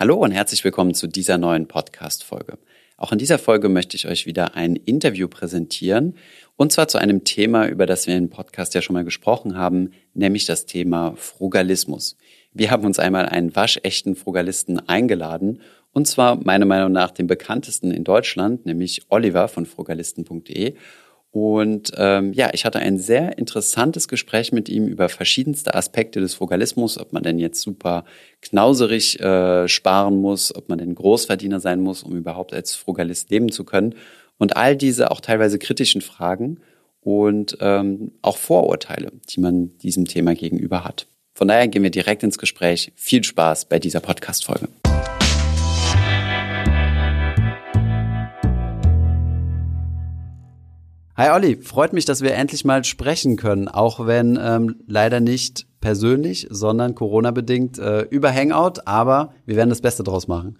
Hallo und herzlich willkommen zu dieser neuen Podcast-Folge. Auch in dieser Folge möchte ich euch wieder ein Interview präsentieren und zwar zu einem Thema, über das wir im Podcast ja schon mal gesprochen haben, nämlich das Thema Frugalismus. Wir haben uns einmal einen waschechten Frugalisten eingeladen und zwar meiner Meinung nach den bekanntesten in Deutschland, nämlich Oliver von frugalisten.de. Und ähm, ja, ich hatte ein sehr interessantes Gespräch mit ihm über verschiedenste Aspekte des Frugalismus, ob man denn jetzt super knauserig äh, sparen muss, ob man denn Großverdiener sein muss, um überhaupt als Frugalist leben zu können. Und all diese auch teilweise kritischen Fragen und ähm, auch Vorurteile, die man diesem Thema gegenüber hat. Von daher gehen wir direkt ins Gespräch. Viel Spaß bei dieser Podcast-Folge. Hi Olli, freut mich, dass wir endlich mal sprechen können, auch wenn ähm, leider nicht persönlich, sondern Corona-bedingt äh, über Hangout, aber wir werden das Beste draus machen.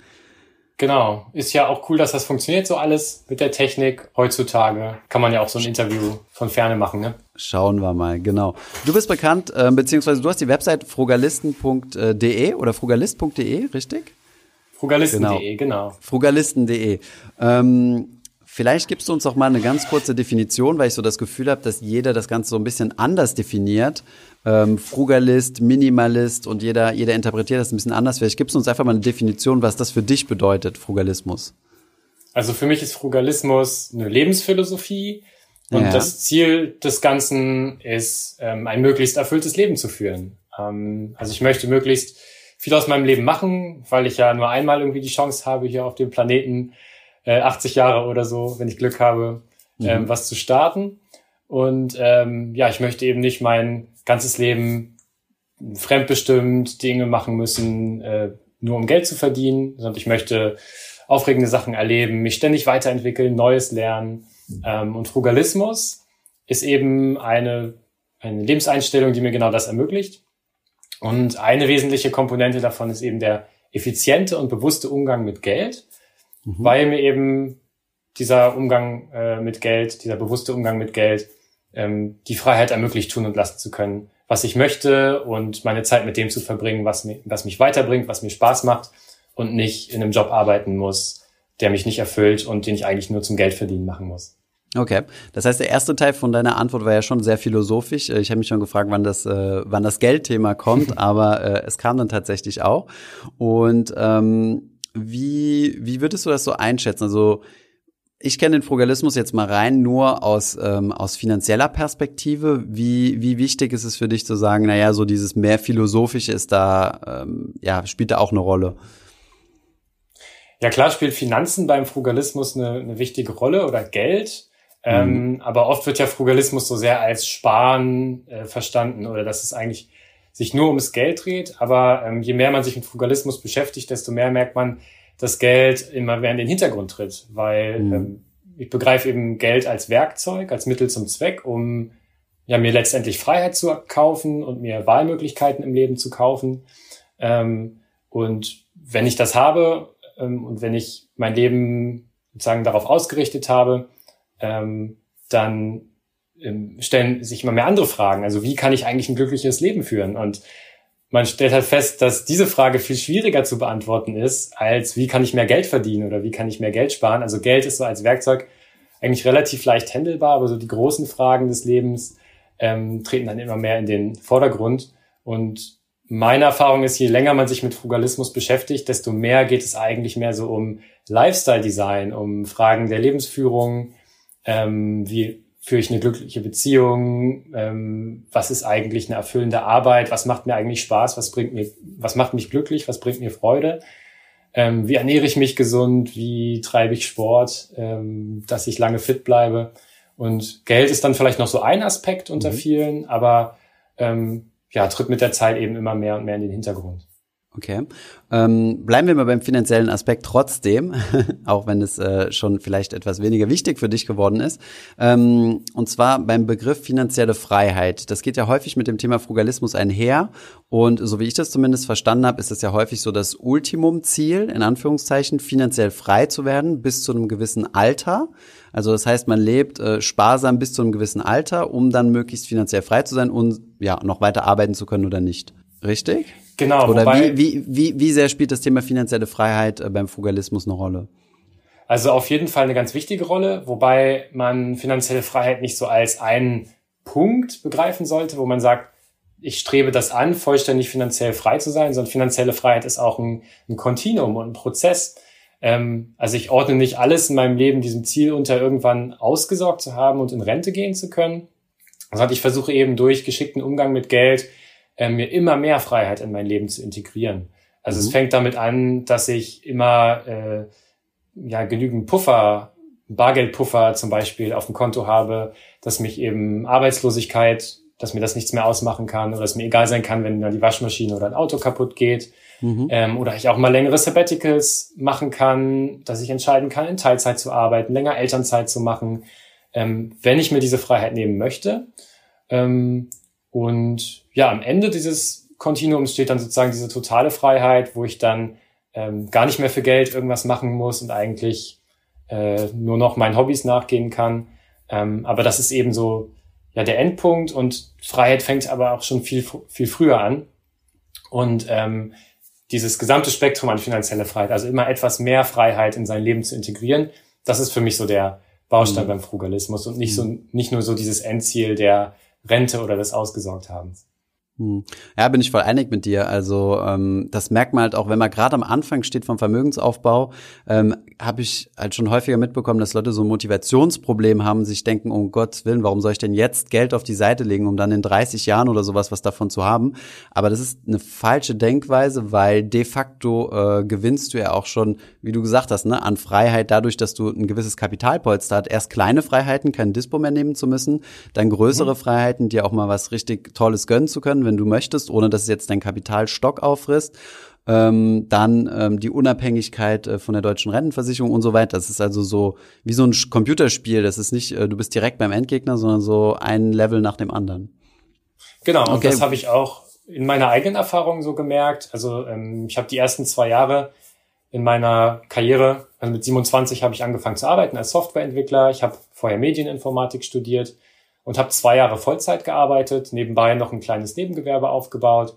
Genau, ist ja auch cool, dass das funktioniert so alles mit der Technik. Heutzutage kann man ja auch so ein Interview von ferne machen, ne? Schauen wir mal, genau. Du bist bekannt, äh, beziehungsweise du hast die Website frugalisten.de oder frugalist.de, richtig? Frugalisten.de, genau. genau. Frugalisten.de. Ähm, Vielleicht gibst du uns auch mal eine ganz kurze Definition, weil ich so das Gefühl habe, dass jeder das Ganze so ein bisschen anders definiert. Ähm, Frugalist, Minimalist und jeder, jeder interpretiert das ein bisschen anders. Vielleicht gibst du uns einfach mal eine Definition, was das für dich bedeutet, Frugalismus. Also für mich ist Frugalismus eine Lebensphilosophie und ja. das Ziel des Ganzen ist, ähm, ein möglichst erfülltes Leben zu führen. Ähm, also ich möchte möglichst viel aus meinem Leben machen, weil ich ja nur einmal irgendwie die Chance habe, hier auf dem Planeten äh, 80 Jahre oder so, wenn ich Glück habe, mhm. ähm, was zu starten. Und ähm, ja, ich möchte eben nicht mein ganzes Leben fremdbestimmt Dinge machen müssen, äh, nur um Geld zu verdienen, sondern ich möchte aufregende Sachen erleben, mich ständig weiterentwickeln, Neues lernen. Ähm, und Frugalismus ist eben eine, eine Lebenseinstellung, die mir genau das ermöglicht. Und eine wesentliche Komponente davon ist eben der effiziente und bewusste Umgang mit Geld mhm. weil mir eben dieser Umgang äh, mit Geld, dieser bewusste Umgang mit Geld, ähm, die Freiheit ermöglicht, tun und lassen zu können, was ich möchte und meine Zeit mit dem zu verbringen, was, mir, was mich weiterbringt, was mir Spaß macht und nicht in einem Job arbeiten muss, der mich nicht erfüllt und den ich eigentlich nur zum Geld verdienen machen muss. Okay, das heißt, der erste Teil von deiner Antwort war ja schon sehr philosophisch. Ich habe mich schon gefragt, wann das, äh, wann das Geldthema kommt, aber äh, es kam dann tatsächlich auch. Und ähm, wie, wie würdest du das so einschätzen? Also ich kenne den Frugalismus jetzt mal rein nur aus, ähm, aus finanzieller Perspektive. Wie, wie wichtig ist es für dich zu sagen, naja, so dieses mehr Philosophische ist da, ähm, ja, spielt da auch eine Rolle? Ja, klar spielt Finanzen beim Frugalismus eine, eine wichtige Rolle oder Geld. Ähm, mhm. aber oft wird ja Frugalismus so sehr als Sparen äh, verstanden oder dass es eigentlich sich nur ums Geld dreht. Aber ähm, je mehr man sich mit Frugalismus beschäftigt, desto mehr merkt man, dass Geld immer mehr in den Hintergrund tritt, weil mhm. ähm, ich begreife eben Geld als Werkzeug, als Mittel zum Zweck, um ja mir letztendlich Freiheit zu kaufen und mir Wahlmöglichkeiten im Leben zu kaufen. Ähm, und wenn ich das habe ähm, und wenn ich mein Leben sozusagen darauf ausgerichtet habe, ähm, dann stellen sich immer mehr andere Fragen. Also wie kann ich eigentlich ein glückliches Leben führen? Und man stellt halt fest, dass diese Frage viel schwieriger zu beantworten ist, als wie kann ich mehr Geld verdienen oder wie kann ich mehr Geld sparen. Also Geld ist so als Werkzeug eigentlich relativ leicht handelbar, aber so die großen Fragen des Lebens ähm, treten dann immer mehr in den Vordergrund. Und meine Erfahrung ist, je länger man sich mit Frugalismus beschäftigt, desto mehr geht es eigentlich mehr so um Lifestyle-Design, um Fragen der Lebensführung, ähm, wie führe ich eine glückliche Beziehung, ähm, was ist eigentlich eine erfüllende Arbeit, was macht mir eigentlich Spaß, was bringt mir, was macht mich glücklich, was bringt mir Freude, ähm, wie ernähre ich mich gesund, wie treibe ich Sport, ähm, dass ich lange fit bleibe. Und Geld ist dann vielleicht noch so ein Aspekt unter mhm. vielen, aber ähm, ja, tritt mit der Zeit eben immer mehr und mehr in den Hintergrund. Okay. Ähm, bleiben wir mal beim finanziellen Aspekt trotzdem, auch wenn es äh, schon vielleicht etwas weniger wichtig für dich geworden ist. Ähm, und zwar beim Begriff finanzielle Freiheit. Das geht ja häufig mit dem Thema Frugalismus einher. Und so wie ich das zumindest verstanden habe, ist es ja häufig so das Ultimumziel, in Anführungszeichen, finanziell frei zu werden bis zu einem gewissen Alter. Also das heißt, man lebt äh, sparsam bis zu einem gewissen Alter, um dann möglichst finanziell frei zu sein und ja noch weiter arbeiten zu können oder nicht. Richtig? Genau. Oder wobei, wie, wie, wie, wie sehr spielt das Thema finanzielle Freiheit äh, beim Frugalismus eine Rolle? Also auf jeden Fall eine ganz wichtige Rolle, wobei man finanzielle Freiheit nicht so als einen Punkt begreifen sollte, wo man sagt, ich strebe das an, vollständig finanziell frei zu sein, sondern finanzielle Freiheit ist auch ein, ein Kontinuum und ein Prozess. Ähm, also ich ordne nicht alles in meinem Leben diesem Ziel unter, irgendwann ausgesorgt zu haben und in Rente gehen zu können, sondern ich versuche eben durch geschickten Umgang mit Geld äh, mir immer mehr Freiheit in mein Leben zu integrieren. Also mhm. es fängt damit an, dass ich immer äh, ja genügend Puffer, Bargeldpuffer zum Beispiel auf dem Konto habe, dass mich eben Arbeitslosigkeit dass mir das nichts mehr ausmachen kann oder es mir egal sein kann, wenn dann die Waschmaschine oder ein Auto kaputt geht. Mhm. Ähm, oder ich auch mal längere Sabbaticals machen kann, dass ich entscheiden kann, in Teilzeit zu arbeiten, länger Elternzeit zu machen, ähm, wenn ich mir diese Freiheit nehmen möchte. Ähm, und ja, am Ende dieses Kontinuums steht dann sozusagen diese totale Freiheit, wo ich dann ähm, gar nicht mehr für Geld irgendwas machen muss und eigentlich äh, nur noch meinen Hobbys nachgehen kann. Ähm, aber das ist eben so ja der Endpunkt und Freiheit fängt aber auch schon viel, viel früher an. Und ähm, dieses gesamte Spektrum an finanzieller Freiheit, also immer etwas mehr Freiheit in sein Leben zu integrieren, das ist für mich so der Baustein mhm. beim Frugalismus und nicht so mhm. nicht nur so dieses Endziel der Rente oder des Ausgesorgthabens. Hm. Ja, bin ich voll einig mit dir. Also ähm, das merkt man halt auch, wenn man gerade am Anfang steht vom Vermögensaufbau, ähm, habe ich halt schon häufiger mitbekommen, dass Leute so ein Motivationsproblem haben, sich denken, um Gottes Willen, warum soll ich denn jetzt Geld auf die Seite legen, um dann in 30 Jahren oder sowas was davon zu haben? Aber das ist eine falsche Denkweise, weil de facto äh, gewinnst du ja auch schon, wie du gesagt hast, ne, an Freiheit dadurch, dass du ein gewisses Kapitalpolster hast. Erst kleine Freiheiten, kein Dispo mehr nehmen zu müssen, dann größere mhm. Freiheiten, dir auch mal was richtig Tolles gönnen zu können wenn du möchtest, ohne dass es jetzt dein Kapitalstock auffrisst. Ähm, dann ähm, die Unabhängigkeit äh, von der deutschen Rentenversicherung und so weiter. Das ist also so wie so ein Computerspiel. Das ist nicht, äh, du bist direkt beim Endgegner, sondern so ein Level nach dem anderen. Genau, okay. und das habe ich auch in meiner eigenen Erfahrung so gemerkt. Also ähm, ich habe die ersten zwei Jahre in meiner Karriere, also mit 27 habe ich angefangen zu arbeiten als Softwareentwickler. Ich habe vorher Medieninformatik studiert und habe zwei Jahre Vollzeit gearbeitet, nebenbei noch ein kleines Nebengewerbe aufgebaut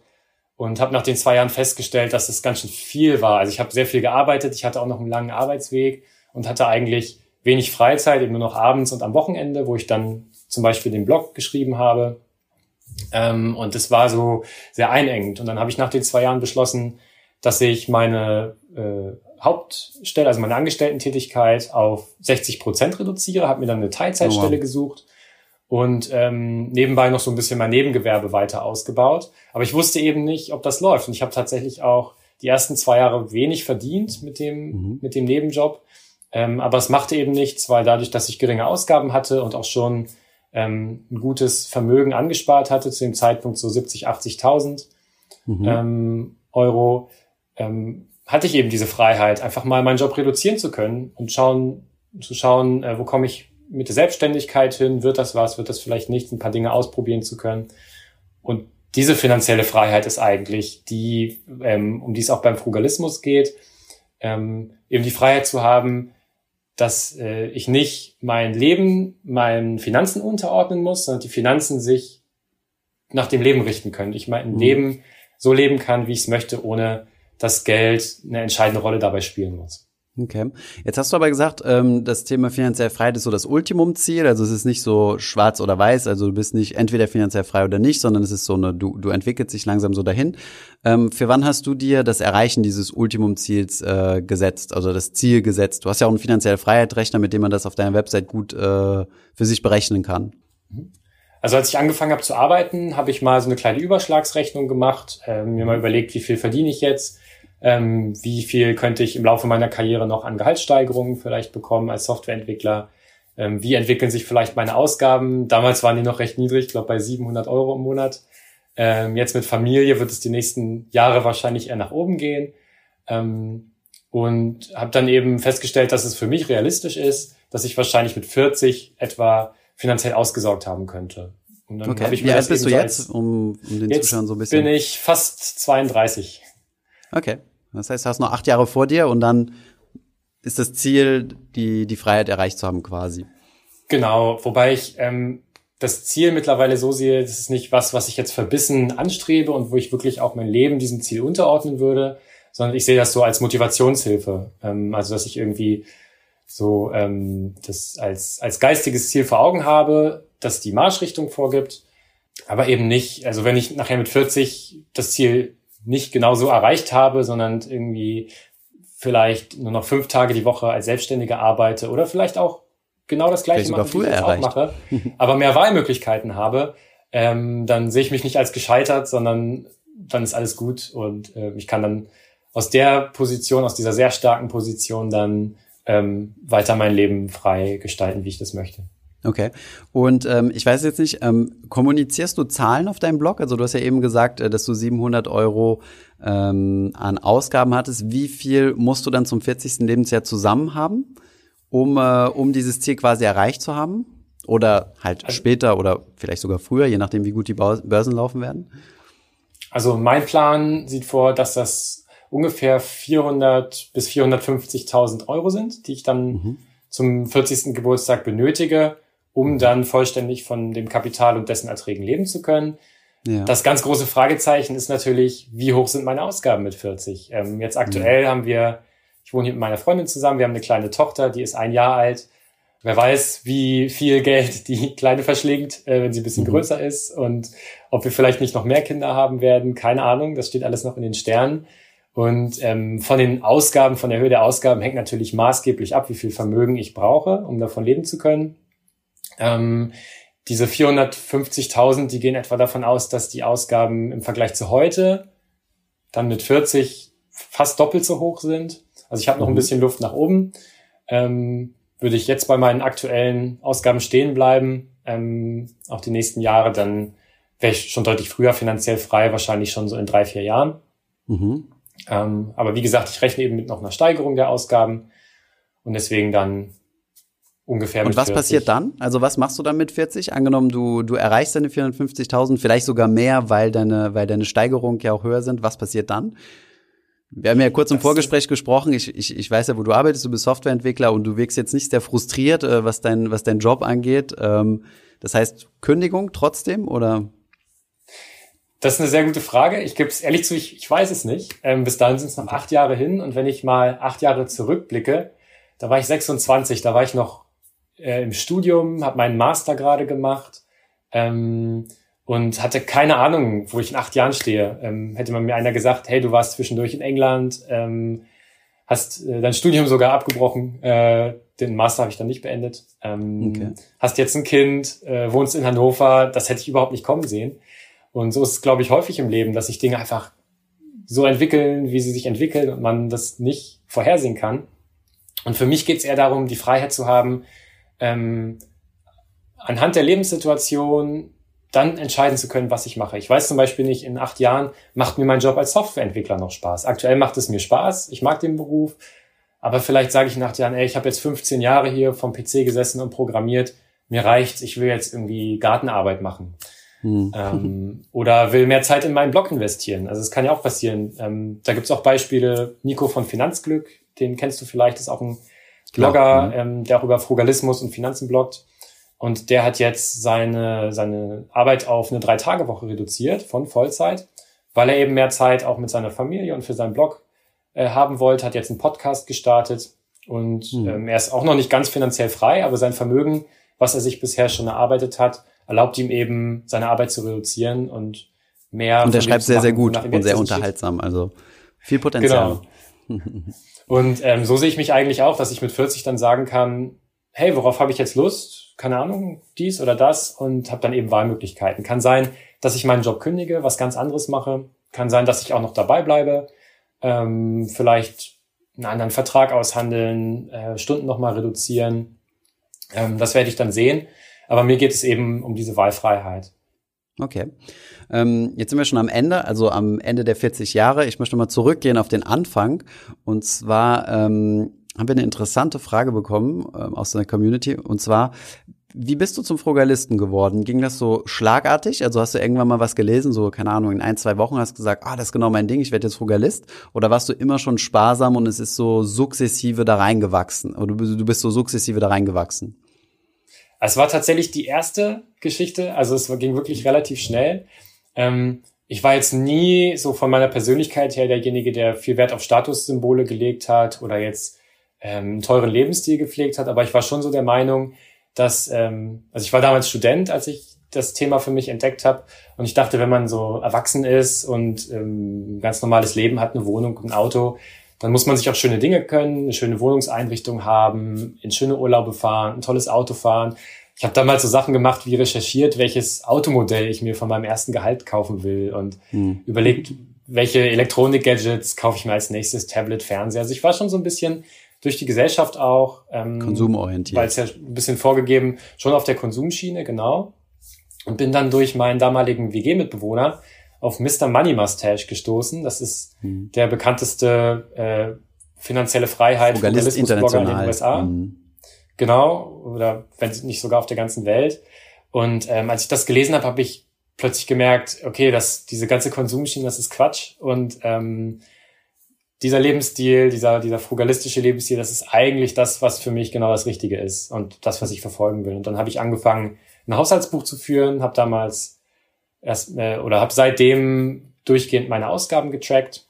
und habe nach den zwei Jahren festgestellt, dass es das ganz schön viel war. Also ich habe sehr viel gearbeitet, ich hatte auch noch einen langen Arbeitsweg und hatte eigentlich wenig Freizeit, eben nur noch abends und am Wochenende, wo ich dann zum Beispiel den Blog geschrieben habe. Ähm, und das war so sehr einengend. Und dann habe ich nach den zwei Jahren beschlossen, dass ich meine äh, Hauptstelle, also meine Angestellten-Tätigkeit auf 60 Prozent reduziere, habe mir dann eine Teilzeitstelle oh wow. gesucht und ähm, nebenbei noch so ein bisschen mein Nebengewerbe weiter ausgebaut. Aber ich wusste eben nicht, ob das läuft. Und ich habe tatsächlich auch die ersten zwei Jahre wenig verdient mit dem, mhm. mit dem Nebenjob. Ähm, aber es machte eben nichts, weil dadurch, dass ich geringe Ausgaben hatte und auch schon ähm, ein gutes Vermögen angespart hatte, zu dem Zeitpunkt so 70, 80.000 mhm. ähm, Euro, ähm, hatte ich eben diese Freiheit, einfach mal meinen Job reduzieren zu können und schauen, zu schauen, äh, wo komme ich mit der Selbstständigkeit hin, wird das was, wird das vielleicht nichts, ein paar Dinge ausprobieren zu können. Und diese finanzielle Freiheit ist eigentlich die, ähm, um die es auch beim Frugalismus geht, ähm, eben die Freiheit zu haben, dass äh, ich nicht mein Leben meinen Finanzen unterordnen muss, sondern die Finanzen sich nach dem Leben richten können. Ich mein mhm. Leben so leben kann, wie ich es möchte, ohne dass Geld eine entscheidende Rolle dabei spielen muss. Okay. Jetzt hast du aber gesagt, ähm, das Thema finanziell Freiheit ist so das Ultimumziel. Also es ist nicht so schwarz oder weiß. Also du bist nicht entweder finanziell frei oder nicht, sondern es ist so eine, du, du entwickelst dich langsam so dahin. Ähm, für wann hast du dir das Erreichen dieses Ultimumziels äh, gesetzt, also das Ziel gesetzt? Du hast ja auch einen finanziellen Freiheitsrechner, mit dem man das auf deiner Website gut äh, für sich berechnen kann. Also als ich angefangen habe zu arbeiten, habe ich mal so eine kleine Überschlagsrechnung gemacht, äh, mir mal überlegt, wie viel verdiene ich jetzt ähm, wie viel könnte ich im Laufe meiner Karriere noch an Gehaltssteigerungen vielleicht bekommen als Softwareentwickler, ähm, wie entwickeln sich vielleicht meine Ausgaben. Damals waren die noch recht niedrig, ich glaube bei 700 Euro im Monat. Ähm, jetzt mit Familie wird es die nächsten Jahre wahrscheinlich eher nach oben gehen. Ähm, und habe dann eben festgestellt, dass es für mich realistisch ist, dass ich wahrscheinlich mit 40 etwa finanziell ausgesorgt haben könnte. Und dann okay. ich Wie alt bist du jetzt, um, um den jetzt Zuschauern so ein bisschen? bin ich fast 32. Okay. Das heißt, du hast noch acht Jahre vor dir und dann ist das Ziel, die, die Freiheit erreicht zu haben quasi. Genau, wobei ich ähm, das Ziel mittlerweile so sehe, das ist nicht was, was ich jetzt verbissen anstrebe und wo ich wirklich auch mein Leben diesem Ziel unterordnen würde, sondern ich sehe das so als Motivationshilfe. Ähm, also dass ich irgendwie so ähm, das als, als geistiges Ziel vor Augen habe, das die Marschrichtung vorgibt, aber eben nicht, also wenn ich nachher mit 40 das Ziel nicht genau so erreicht habe, sondern irgendwie vielleicht nur noch fünf Tage die Woche als Selbstständiger arbeite oder vielleicht auch genau das gleiche mache, wie ich jetzt auch mache, aber mehr Wahlmöglichkeiten habe, ähm, dann sehe ich mich nicht als gescheitert, sondern dann ist alles gut und äh, ich kann dann aus der Position, aus dieser sehr starken Position dann ähm, weiter mein Leben frei gestalten, wie ich das möchte. Okay. Und ähm, ich weiß jetzt nicht, ähm, kommunizierst du Zahlen auf deinem Blog? Also du hast ja eben gesagt, äh, dass du 700 Euro ähm, an Ausgaben hattest. Wie viel musst du dann zum 40. Lebensjahr zusammen haben, um, äh, um dieses Ziel quasi erreicht zu haben? Oder halt also, später oder vielleicht sogar früher, je nachdem, wie gut die Börsen laufen werden? Also mein Plan sieht vor, dass das ungefähr 400 bis 450.000 Euro sind, die ich dann mhm. zum 40. Geburtstag benötige, um dann vollständig von dem Kapital und dessen Erträgen leben zu können. Ja. Das ganz große Fragezeichen ist natürlich, wie hoch sind meine Ausgaben mit 40? Ähm, jetzt aktuell ja. haben wir, ich wohne hier mit meiner Freundin zusammen, wir haben eine kleine Tochter, die ist ein Jahr alt. Wer weiß, wie viel Geld die Kleine verschlingt, äh, wenn sie ein bisschen mhm. größer ist und ob wir vielleicht nicht noch mehr Kinder haben werden, keine Ahnung, das steht alles noch in den Sternen. Und ähm, von den Ausgaben, von der Höhe der Ausgaben hängt natürlich maßgeblich ab, wie viel Vermögen ich brauche, um davon leben zu können. Ähm, diese 450.000, die gehen etwa davon aus, dass die Ausgaben im Vergleich zu heute dann mit 40 fast doppelt so hoch sind. Also ich habe noch ein mhm. bisschen Luft nach oben. Ähm, würde ich jetzt bei meinen aktuellen Ausgaben stehen bleiben, ähm, auch die nächsten Jahre, dann wäre ich schon deutlich früher finanziell frei, wahrscheinlich schon so in drei, vier Jahren. Mhm. Ähm, aber wie gesagt, ich rechne eben mit noch einer Steigerung der Ausgaben und deswegen dann ungefähr. Und was 40. passiert dann? Also was machst du dann mit 40? Angenommen, du, du erreichst deine 450.000, vielleicht sogar mehr, weil deine, weil deine Steigerungen ja auch höher sind. Was passiert dann? Wir haben ja kurz im das Vorgespräch gesprochen. Ich, ich, ich weiß ja, wo du arbeitest. Du bist Softwareentwickler und du wirkst jetzt nicht sehr frustriert, äh, was dein, was dein Job angeht. Ähm, das heißt, Kündigung trotzdem oder? Das ist eine sehr gute Frage. Ich gebe es ehrlich zu, ich, ich weiß es nicht. Ähm, bis dahin sind es noch acht Jahre hin. Und wenn ich mal acht Jahre zurückblicke, da war ich 26, da war ich noch äh, im Studium, habe meinen Master gerade gemacht ähm, und hatte keine Ahnung, wo ich in acht Jahren stehe. Ähm, hätte man mir einer gesagt, hey, du warst zwischendurch in England, ähm, hast äh, dein Studium sogar abgebrochen, äh, den Master habe ich dann nicht beendet, ähm, okay. hast jetzt ein Kind, äh, wohnst in Hannover, das hätte ich überhaupt nicht kommen sehen. Und so ist es, glaube ich, häufig im Leben, dass sich Dinge einfach so entwickeln, wie sie sich entwickeln und man das nicht vorhersehen kann. Und für mich geht es eher darum, die Freiheit zu haben, ähm, anhand der Lebenssituation dann entscheiden zu können, was ich mache. Ich weiß zum Beispiel nicht, in acht Jahren macht mir mein Job als Softwareentwickler noch Spaß. Aktuell macht es mir Spaß, ich mag den Beruf, aber vielleicht sage ich in acht Jahren, ey, ich habe jetzt 15 Jahre hier vom PC gesessen und programmiert, mir reicht's, ich will jetzt irgendwie Gartenarbeit machen. Hm. Ähm, oder will mehr Zeit in meinen Blog investieren. Also es kann ja auch passieren. Ähm, da gibt's auch Beispiele, Nico von Finanzglück, den kennst du vielleicht, ist auch ein Blogger, mhm. ähm, der auch über Frugalismus und Finanzen bloggt. Und der hat jetzt seine, seine Arbeit auf eine Drei-Tage-Woche reduziert von Vollzeit, weil er eben mehr Zeit auch mit seiner Familie und für seinen Blog äh, haben wollte, hat jetzt einen Podcast gestartet und mhm. ähm, er ist auch noch nicht ganz finanziell frei, aber sein Vermögen, was er sich bisher schon erarbeitet hat, erlaubt ihm eben, seine Arbeit zu reduzieren und mehr. Und er schreibt sehr, sehr gut und sehr unterhaltsam, also viel Potenzial. Genau. Und ähm, so sehe ich mich eigentlich auch, dass ich mit 40 dann sagen kann, hey, worauf habe ich jetzt Lust? Keine Ahnung, dies oder das und habe dann eben Wahlmöglichkeiten. Kann sein, dass ich meinen Job kündige, was ganz anderes mache. Kann sein, dass ich auch noch dabei bleibe. Ähm, vielleicht einen anderen Vertrag aushandeln, äh, Stunden nochmal reduzieren. Ähm, das werde ich dann sehen. Aber mir geht es eben um diese Wahlfreiheit. Okay. Ähm, jetzt sind wir schon am Ende, also am Ende der 40 Jahre. Ich möchte mal zurückgehen auf den Anfang. Und zwar ähm, haben wir eine interessante Frage bekommen ähm, aus der Community. Und zwar, wie bist du zum Frugalisten geworden? Ging das so schlagartig? Also hast du irgendwann mal was gelesen, so, keine Ahnung, in ein, zwei Wochen hast du gesagt, ah, das ist genau mein Ding, ich werde jetzt Frugalist? Oder warst du immer schon sparsam und es ist so sukzessive da reingewachsen? Oder du bist so sukzessive da reingewachsen? Es war tatsächlich die erste Geschichte, also es ging wirklich relativ schnell. Ähm, ich war jetzt nie so von meiner Persönlichkeit her derjenige, der viel Wert auf Statussymbole gelegt hat oder jetzt ähm, einen teuren Lebensstil gepflegt hat, aber ich war schon so der Meinung, dass, ähm, also ich war damals Student, als ich das Thema für mich entdeckt habe und ich dachte, wenn man so erwachsen ist und ähm, ein ganz normales Leben hat, eine Wohnung, ein Auto, dann muss man sich auch schöne Dinge können, eine schöne Wohnungseinrichtung haben, in schöne Urlaube fahren, ein tolles Auto fahren. Ich habe damals so Sachen gemacht wie recherchiert, welches Automodell ich mir von meinem ersten Gehalt kaufen will und hm. überlegt, welche Elektronik-Gadgets kaufe ich mir als nächstes, Tablet, Fernseher. Also ich war schon so ein bisschen durch die Gesellschaft auch. Ähm, Konsumorientiert. Weil es ja ein bisschen vorgegeben, schon auf der Konsumschiene, genau. Und bin dann durch meinen damaligen WG-Mitbewohner auf Mr. Money Mustache gestoßen. Das ist hm. der bekannteste äh, finanzielle Freiheit Journalismus-Blogger in den USA. Hm. Genau, oder wenn nicht sogar auf der ganzen Welt. Und ähm, als ich das gelesen habe, habe ich plötzlich gemerkt, okay, dass diese ganze Konsumschiene, das ist Quatsch. Und ähm, dieser Lebensstil, dieser, dieser frugalistische Lebensstil, das ist eigentlich das, was für mich genau das Richtige ist und das, was ich verfolgen will. Und dann habe ich angefangen, ein Haushaltsbuch zu führen, habe damals erst äh, oder habe seitdem durchgehend meine Ausgaben getrackt,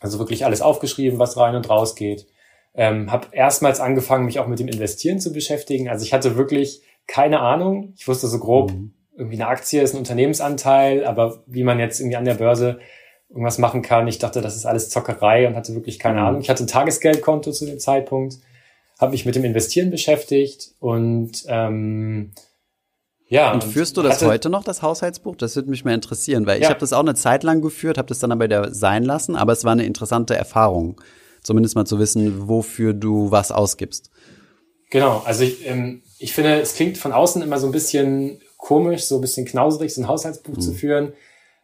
also wirklich alles aufgeschrieben, was rein und raus geht. Ähm, habe erstmals angefangen, mich auch mit dem Investieren zu beschäftigen. Also ich hatte wirklich keine Ahnung. Ich wusste so grob, mhm. irgendwie eine Aktie ist ein Unternehmensanteil, aber wie man jetzt irgendwie an der Börse irgendwas machen kann. Ich dachte, das ist alles Zockerei und hatte wirklich keine mhm. Ahnung. Ich hatte ein Tagesgeldkonto zu dem Zeitpunkt, habe mich mit dem Investieren beschäftigt und ähm, ja. Und führst du das heute noch, das Haushaltsbuch? Das würde mich mal interessieren, weil ja. ich habe das auch eine Zeit lang geführt, habe das dann aber wieder sein lassen, aber es war eine interessante Erfahrung, zumindest mal zu wissen, wofür du was ausgibst. Genau, also ich, ähm, ich finde, es klingt von außen immer so ein bisschen komisch, so ein bisschen knauserig, so ein Haushaltsbuch mhm. zu führen.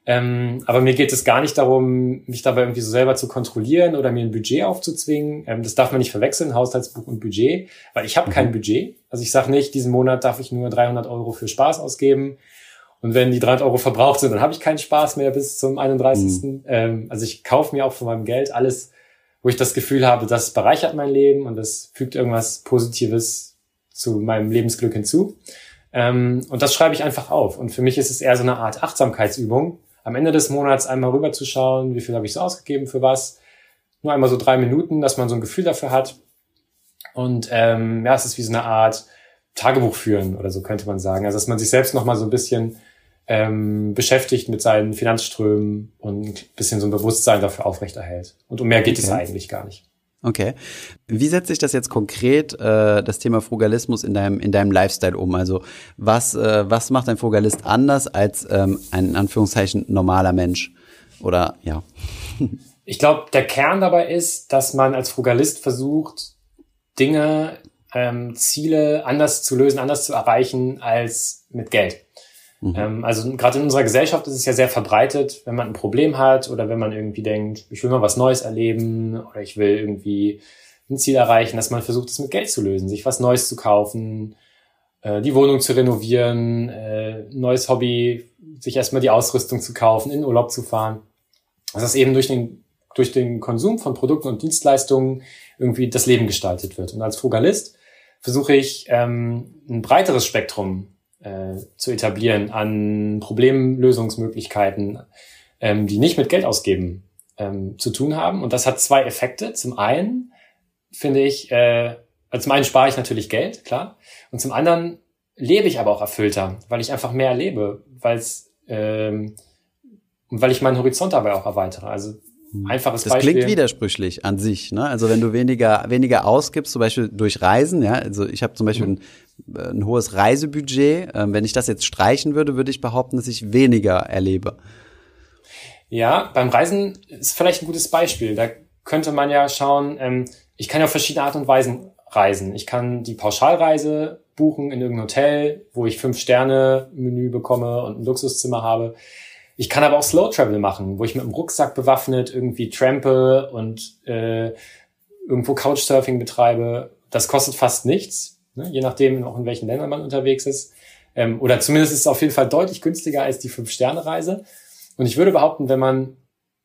Ähm, aber mir geht es gar nicht darum, mich dabei irgendwie so selber zu kontrollieren oder mir ein Budget aufzuzwingen. Ähm, das darf man nicht verwechseln, Haushaltsbuch und Budget, weil ich habe mhm. kein Budget. Also ich sage nicht, diesen Monat darf ich nur 300 Euro für Spaß ausgeben. Und wenn die 300 Euro verbraucht sind, dann habe ich keinen Spaß mehr bis zum 31. Mhm. Ähm, also ich kaufe mir auch von meinem Geld alles, wo ich das Gefühl habe, das bereichert mein Leben und das fügt irgendwas Positives zu meinem Lebensglück hinzu. Ähm, und das schreibe ich einfach auf. Und für mich ist es eher so eine Art Achtsamkeitsübung, am Ende des Monats einmal rüberzuschauen, wie viel habe ich so ausgegeben für was. Nur einmal so drei Minuten, dass man so ein Gefühl dafür hat. Und ähm, ja, es ist wie so eine Art Tagebuch führen oder so könnte man sagen. Also dass man sich selbst nochmal so ein bisschen ähm, beschäftigt mit seinen Finanzströmen und ein bisschen so ein Bewusstsein dafür aufrechterhält. Und um mehr geht okay. es eigentlich gar nicht. Okay. Wie setzt sich das jetzt konkret, äh, das Thema Frugalismus in deinem, in deinem Lifestyle um? Also was, äh, was macht ein Frugalist anders als ähm, ein in Anführungszeichen normaler Mensch? Oder ja. Ich glaube, der Kern dabei ist, dass man als Frugalist versucht, Dinge, ähm, Ziele anders zu lösen, anders zu erreichen als mit Geld. Mhm. Ähm, also gerade in unserer Gesellschaft ist es ja sehr verbreitet, wenn man ein Problem hat oder wenn man irgendwie denkt, ich will mal was Neues erleben oder ich will irgendwie ein Ziel erreichen, dass man versucht, es mit Geld zu lösen, sich was Neues zu kaufen, äh, die Wohnung zu renovieren, äh, neues Hobby, sich erstmal die Ausrüstung zu kaufen, in Urlaub zu fahren. Dass das eben durch den, durch den Konsum von Produkten und Dienstleistungen irgendwie das Leben gestaltet wird. Und als Frugalist versuche ich ähm, ein breiteres Spektrum äh, zu etablieren an Problemlösungsmöglichkeiten, ähm, die nicht mit Geld ausgeben ähm, zu tun haben. Und das hat zwei Effekte. Zum einen finde ich, äh, also zum einen spare ich natürlich Geld, klar. Und zum anderen lebe ich aber auch erfüllter, weil ich einfach mehr erlebe, weil es ähm, weil ich meinen Horizont dabei auch erweitere. Also. Einfaches das Beispiel. klingt widersprüchlich an sich. Ne? Also wenn du weniger weniger ausgibst, zum Beispiel durch Reisen, ja, also ich habe zum Beispiel mhm. ein, äh, ein, hohes Reisebudget. Ähm, wenn ich das jetzt streichen würde, würde ich behaupten, dass ich weniger erlebe. Ja, beim Reisen ist vielleicht ein gutes Beispiel. Da könnte man ja schauen, ähm, ich kann ja auf verschiedene Art und Weisen reisen. Ich kann die Pauschalreise buchen in irgendein Hotel, wo ich fünf Sterne Menü bekomme und ein Luxuszimmer habe. Ich kann aber auch Slow Travel machen, wo ich mit dem Rucksack bewaffnet irgendwie trampe und äh, irgendwo Couchsurfing betreibe. Das kostet fast nichts, ne? je nachdem auch in welchen Ländern man unterwegs ist. Ähm, oder zumindest ist es auf jeden Fall deutlich günstiger als die Fünf-Sterne-Reise. Und ich würde behaupten, wenn man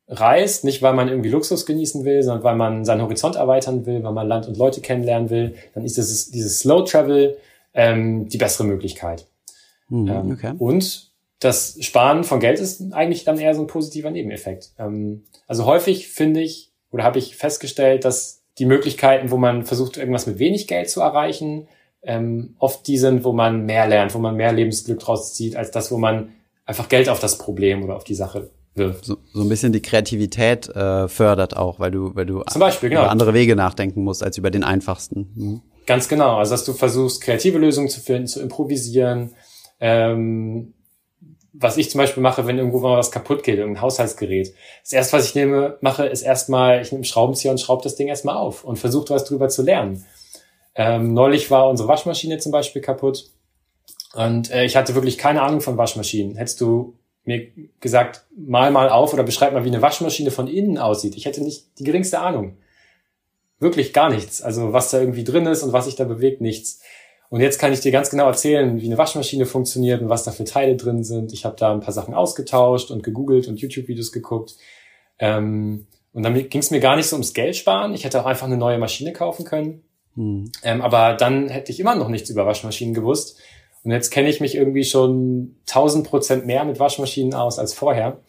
reist, nicht weil man irgendwie Luxus genießen will, sondern weil man seinen Horizont erweitern will, weil man Land und Leute kennenlernen will, dann ist es dieses Slow Travel ähm, die bessere Möglichkeit. Mhm, ähm, okay. Und das Sparen von Geld ist eigentlich dann eher so ein positiver Nebeneffekt. Ähm, also häufig finde ich oder habe ich festgestellt, dass die Möglichkeiten, wo man versucht, irgendwas mit wenig Geld zu erreichen, ähm, oft die sind, wo man mehr lernt, wo man mehr Lebensglück draus zieht, als das, wo man einfach Geld auf das Problem oder auf die Sache wirft. So, so ein bisschen die Kreativität äh, fördert auch, weil du, weil du Zum Beispiel, genau. über andere Wege nachdenken musst als über den einfachsten. Mhm. Ganz genau. Also dass du versuchst, kreative Lösungen zu finden, zu improvisieren. Ähm, was ich zum Beispiel mache, wenn irgendwo mal was kaputt geht, irgendein Haushaltsgerät. Das erste, was ich nehme, mache, ist erstmal, ich nehme einen Schraubenzieher und schraube das Ding erstmal auf und versuche was drüber zu lernen. Ähm, neulich war unsere Waschmaschine zum Beispiel kaputt und äh, ich hatte wirklich keine Ahnung von Waschmaschinen. Hättest du mir gesagt, mal mal auf oder beschreib mal, wie eine Waschmaschine von innen aussieht. Ich hätte nicht die geringste Ahnung. Wirklich gar nichts. Also was da irgendwie drin ist und was sich da bewegt, nichts. Und jetzt kann ich dir ganz genau erzählen, wie eine Waschmaschine funktioniert und was da für Teile drin sind. Ich habe da ein paar Sachen ausgetauscht und gegoogelt und YouTube-Videos geguckt. Ähm, und dann ging es mir gar nicht so ums Geld sparen. Ich hätte auch einfach eine neue Maschine kaufen können. Hm. Ähm, aber dann hätte ich immer noch nichts über Waschmaschinen gewusst. Und jetzt kenne ich mich irgendwie schon 1000 Prozent mehr mit Waschmaschinen aus als vorher.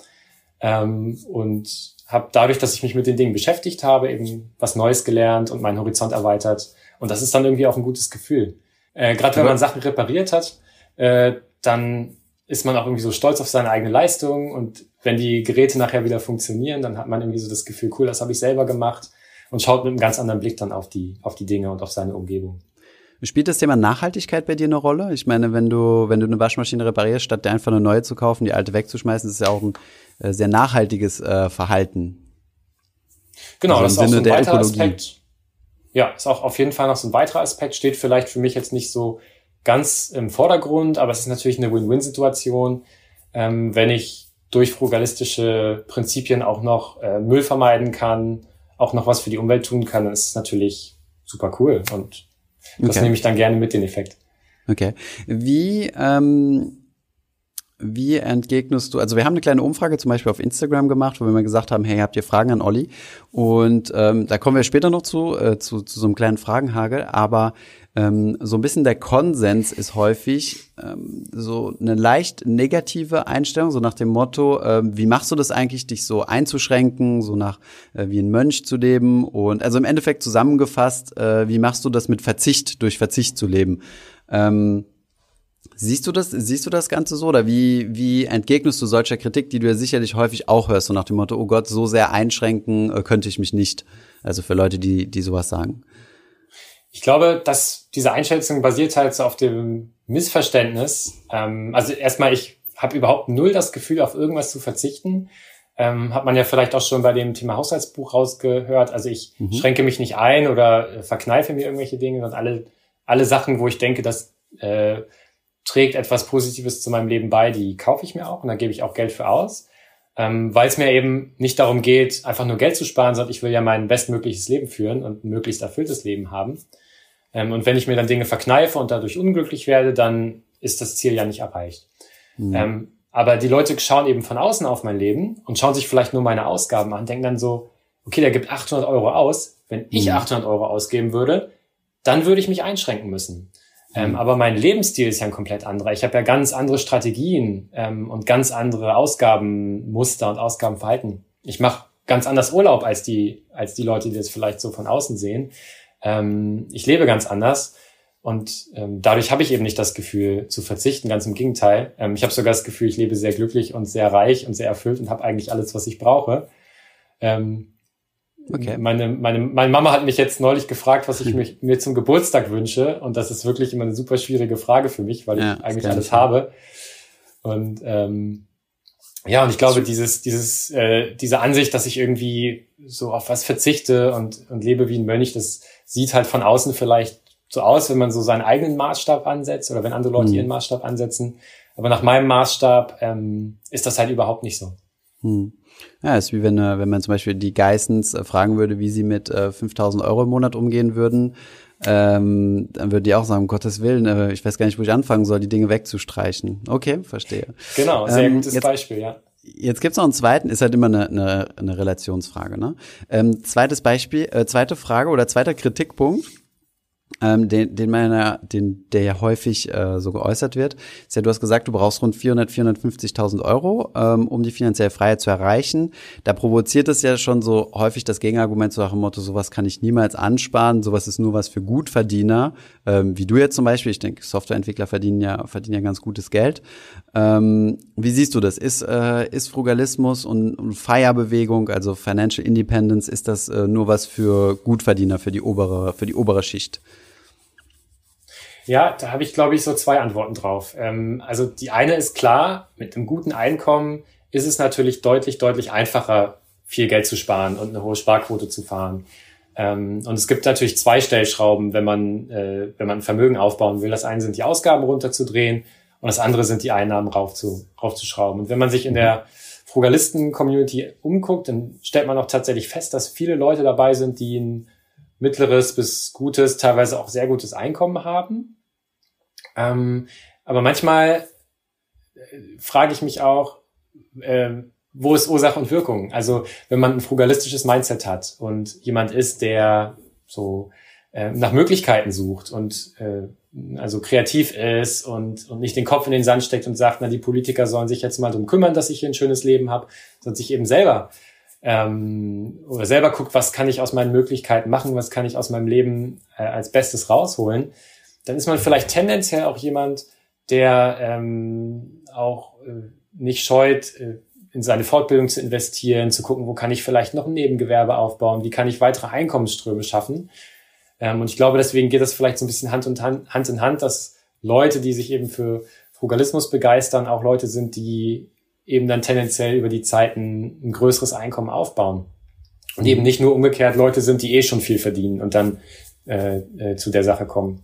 Ähm, und habe dadurch, dass ich mich mit den Dingen beschäftigt habe, eben was Neues gelernt und meinen Horizont erweitert. Und das ist dann irgendwie auch ein gutes Gefühl. Äh, Gerade wenn man Sachen repariert hat, äh, dann ist man auch irgendwie so stolz auf seine eigene Leistung. Und wenn die Geräte nachher wieder funktionieren, dann hat man irgendwie so das Gefühl, cool, das habe ich selber gemacht und schaut mit einem ganz anderen Blick dann auf die, auf die Dinge und auf seine Umgebung. Spielt das Thema Nachhaltigkeit bei dir eine Rolle? Ich meine, wenn du, wenn du eine Waschmaschine reparierst, statt dir einfach eine neue zu kaufen, die alte wegzuschmeißen, ist ja auch ein äh, sehr nachhaltiges äh, Verhalten. Genau, also das ist auch so ein weiterer Ökologie. Aspekt. Ja, ist auch auf jeden Fall noch so ein weiterer Aspekt, steht vielleicht für mich jetzt nicht so ganz im Vordergrund, aber es ist natürlich eine Win-Win-Situation, ähm, wenn ich durch frugalistische Prinzipien auch noch äh, Müll vermeiden kann, auch noch was für die Umwelt tun kann, dann ist es natürlich super cool und das okay. nehme ich dann gerne mit, den Effekt. Okay. Wie, ähm, wie entgegnest du, also wir haben eine kleine Umfrage zum Beispiel auf Instagram gemacht, wo wir mal gesagt haben, hey, habt ihr Fragen an Olli? Und ähm, da kommen wir später noch zu, äh, zu, zu so einem kleinen Fragenhagel, aber ähm, so ein bisschen der Konsens ist häufig ähm, so eine leicht negative Einstellung, so nach dem Motto, ähm, wie machst du das eigentlich, dich so einzuschränken, so nach äh, wie ein Mönch zu leben und also im Endeffekt zusammengefasst, äh, wie machst du das mit Verzicht durch Verzicht zu leben? Ähm, Siehst du das, siehst du das Ganze so oder wie, wie entgegnest du solcher Kritik, die du ja sicherlich häufig auch hörst, so nach dem Motto, oh Gott, so sehr einschränken äh, könnte ich mich nicht. Also für Leute, die, die sowas sagen. Ich glaube, dass diese Einschätzung basiert halt so auf dem Missverständnis. Ähm, also erstmal, ich habe überhaupt null das Gefühl, auf irgendwas zu verzichten. Ähm, hat man ja vielleicht auch schon bei dem Thema Haushaltsbuch rausgehört. Also ich mhm. schränke mich nicht ein oder äh, verkneife mir irgendwelche Dinge, sondern alle, alle Sachen, wo ich denke, das äh, trägt etwas Positives zu meinem Leben bei, die kaufe ich mir auch und da gebe ich auch Geld für aus ähm, weil es mir eben nicht darum geht, einfach nur Geld zu sparen, sondern ich will ja mein bestmögliches Leben führen und ein möglichst erfülltes Leben haben. Ähm, und wenn ich mir dann Dinge verkneife und dadurch unglücklich werde, dann ist das Ziel ja nicht erreicht. Mhm. Ähm, aber die Leute schauen eben von außen auf mein Leben und schauen sich vielleicht nur meine Ausgaben an, denken dann so, okay, der gibt 800 Euro aus. Wenn ich mhm. 800 Euro ausgeben würde, dann würde ich mich einschränken müssen. Ähm, aber mein Lebensstil ist ja ein komplett anderer. Ich habe ja ganz andere Strategien ähm, und ganz andere Ausgabenmuster und Ausgabenverhalten. Ich mache ganz anders Urlaub als die, als die Leute, die das vielleicht so von außen sehen. Ähm, ich lebe ganz anders und ähm, dadurch habe ich eben nicht das Gefühl zu verzichten, ganz im Gegenteil. Ähm, ich habe sogar das Gefühl, ich lebe sehr glücklich und sehr reich und sehr erfüllt und habe eigentlich alles, was ich brauche. Ähm, Okay. Meine, meine, meine Mama hat mich jetzt neulich gefragt, was ich mich, mir zum Geburtstag wünsche. Und das ist wirklich immer eine super schwierige Frage für mich, weil ja, ich eigentlich alles habe. Und ähm, ja, und ich glaube, dieses, dieses, äh, diese Ansicht, dass ich irgendwie so auf was verzichte und, und lebe wie ein Mönch, das sieht halt von außen vielleicht so aus, wenn man so seinen eigenen Maßstab ansetzt oder wenn andere Leute mhm. ihren Maßstab ansetzen. Aber nach meinem Maßstab ähm, ist das halt überhaupt nicht so. Mhm. Ja, ist wie wenn, äh, wenn man zum Beispiel die Geissens äh, fragen würde, wie sie mit äh, 5000 Euro im Monat umgehen würden. Ähm, dann würde die auch sagen, um Gottes Willen, äh, ich weiß gar nicht, wo ich anfangen soll, die Dinge wegzustreichen. Okay, verstehe. Genau, sehr ähm, gutes jetzt, Beispiel, ja. Jetzt gibt's noch einen zweiten, ist halt immer eine, eine, eine Relationsfrage. Ne? Ähm, zweites Beispiel, äh, zweite Frage oder zweiter Kritikpunkt ähm, den, den, meiner, den, der ja häufig äh, so geäußert wird, ist ja, du hast gesagt, du brauchst rund 400, 450.000 Euro, ähm, um die finanzielle Freiheit zu erreichen. Da provoziert es ja schon so häufig das Gegenargument zu nach dem Motto, sowas kann ich niemals ansparen, sowas ist nur was für Gutverdiener, ähm, wie du jetzt zum Beispiel. Ich denke, Softwareentwickler verdienen ja, verdienen ja ganz gutes Geld. Ähm, wie siehst du das? Ist, äh, ist Frugalismus und, und Feierbewegung, also Financial Independence, ist das äh, nur was für Gutverdiener, für die obere, für die obere Schicht? Ja, da habe ich, glaube ich, so zwei Antworten drauf. Ähm, also die eine ist klar, mit einem guten Einkommen ist es natürlich deutlich, deutlich einfacher, viel Geld zu sparen und eine hohe Sparquote zu fahren. Ähm, und es gibt natürlich zwei Stellschrauben, wenn man, äh, wenn man ein Vermögen aufbauen will. Das eine sind die Ausgaben runterzudrehen und das andere sind die Einnahmen raufzu, raufzuschrauben. Und wenn man sich in der Frugalisten-Community umguckt, dann stellt man auch tatsächlich fest, dass viele Leute dabei sind, die ein mittleres bis gutes, teilweise auch sehr gutes Einkommen haben ähm, aber manchmal äh, frage ich mich auch, äh, wo ist Ursache und Wirkung? Also wenn man ein frugalistisches Mindset hat und jemand ist, der so äh, nach Möglichkeiten sucht und äh, also kreativ ist und, und nicht den Kopf in den Sand steckt und sagt, na, die Politiker sollen sich jetzt mal drum kümmern, dass ich hier ein schönes Leben habe, sondern sich eben selber ähm, oder selber guckt, was kann ich aus meinen Möglichkeiten machen, was kann ich aus meinem Leben äh, als Bestes rausholen, dann ist man vielleicht tendenziell auch jemand, der ähm, auch äh, nicht scheut, äh, in seine Fortbildung zu investieren, zu gucken, wo kann ich vielleicht noch ein Nebengewerbe aufbauen, wie kann ich weitere Einkommensströme schaffen. Ähm, und ich glaube, deswegen geht das vielleicht so ein bisschen Hand, und Hand, Hand in Hand, dass Leute, die sich eben für Frugalismus begeistern, auch Leute sind, die eben dann tendenziell über die Zeiten ein größeres Einkommen aufbauen. Und eben nicht nur umgekehrt Leute sind, die eh schon viel verdienen und dann äh, äh, zu der Sache kommen.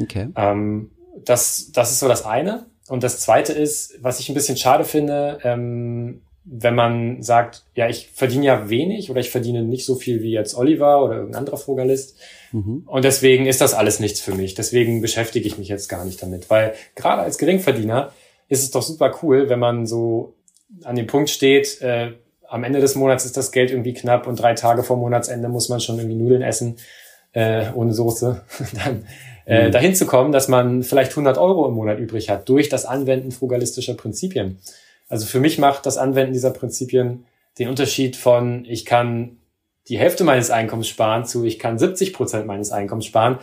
Okay. Ähm, das, das ist so das eine. Und das zweite ist, was ich ein bisschen schade finde, ähm, wenn man sagt, ja, ich verdiene ja wenig oder ich verdiene nicht so viel wie jetzt Oliver oder irgendein anderer Frugalist. Mhm. Und deswegen ist das alles nichts für mich. Deswegen beschäftige ich mich jetzt gar nicht damit. Weil gerade als Geringverdiener ist es doch super cool, wenn man so an dem Punkt steht, äh, am Ende des Monats ist das Geld irgendwie knapp und drei Tage vor Monatsende muss man schon irgendwie Nudeln essen äh, ohne Soße. Dann äh, mhm. dahin zu kommen, dass man vielleicht 100 Euro im Monat übrig hat durch das Anwenden frugalistischer Prinzipien. Also für mich macht das Anwenden dieser Prinzipien den Unterschied von, ich kann die Hälfte meines Einkommens sparen zu, ich kann 70 Prozent meines Einkommens sparen.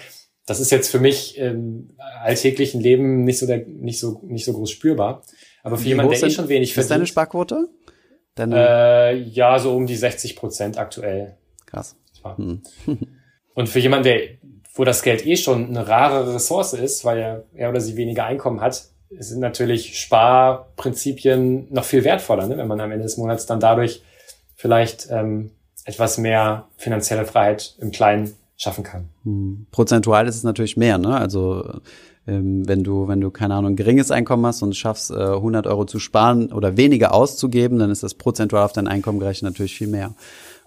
Das ist jetzt für mich im alltäglichen Leben nicht so, der, nicht so, nicht so groß spürbar. Aber für jemanden, der eh schon wenig verdient. Ist deine Sparquote? Deine äh, ja, so um die 60 Prozent aktuell. Krass. Hm. Und für jemanden, der wo das Geld eh schon eine rare Ressource ist, weil er, er oder sie weniger Einkommen hat, sind natürlich Sparprinzipien noch viel wertvoller, ne? wenn man am Ende des Monats dann dadurch vielleicht ähm, etwas mehr finanzielle Freiheit im Kleinen schaffen kann. Hm. Prozentual ist es natürlich mehr, ne? Also ähm, wenn du, wenn du keine Ahnung, ein geringes Einkommen hast und schaffst, äh, 100 Euro zu sparen oder weniger auszugeben, dann ist das prozentual auf dein Einkommen gerechnet natürlich viel mehr.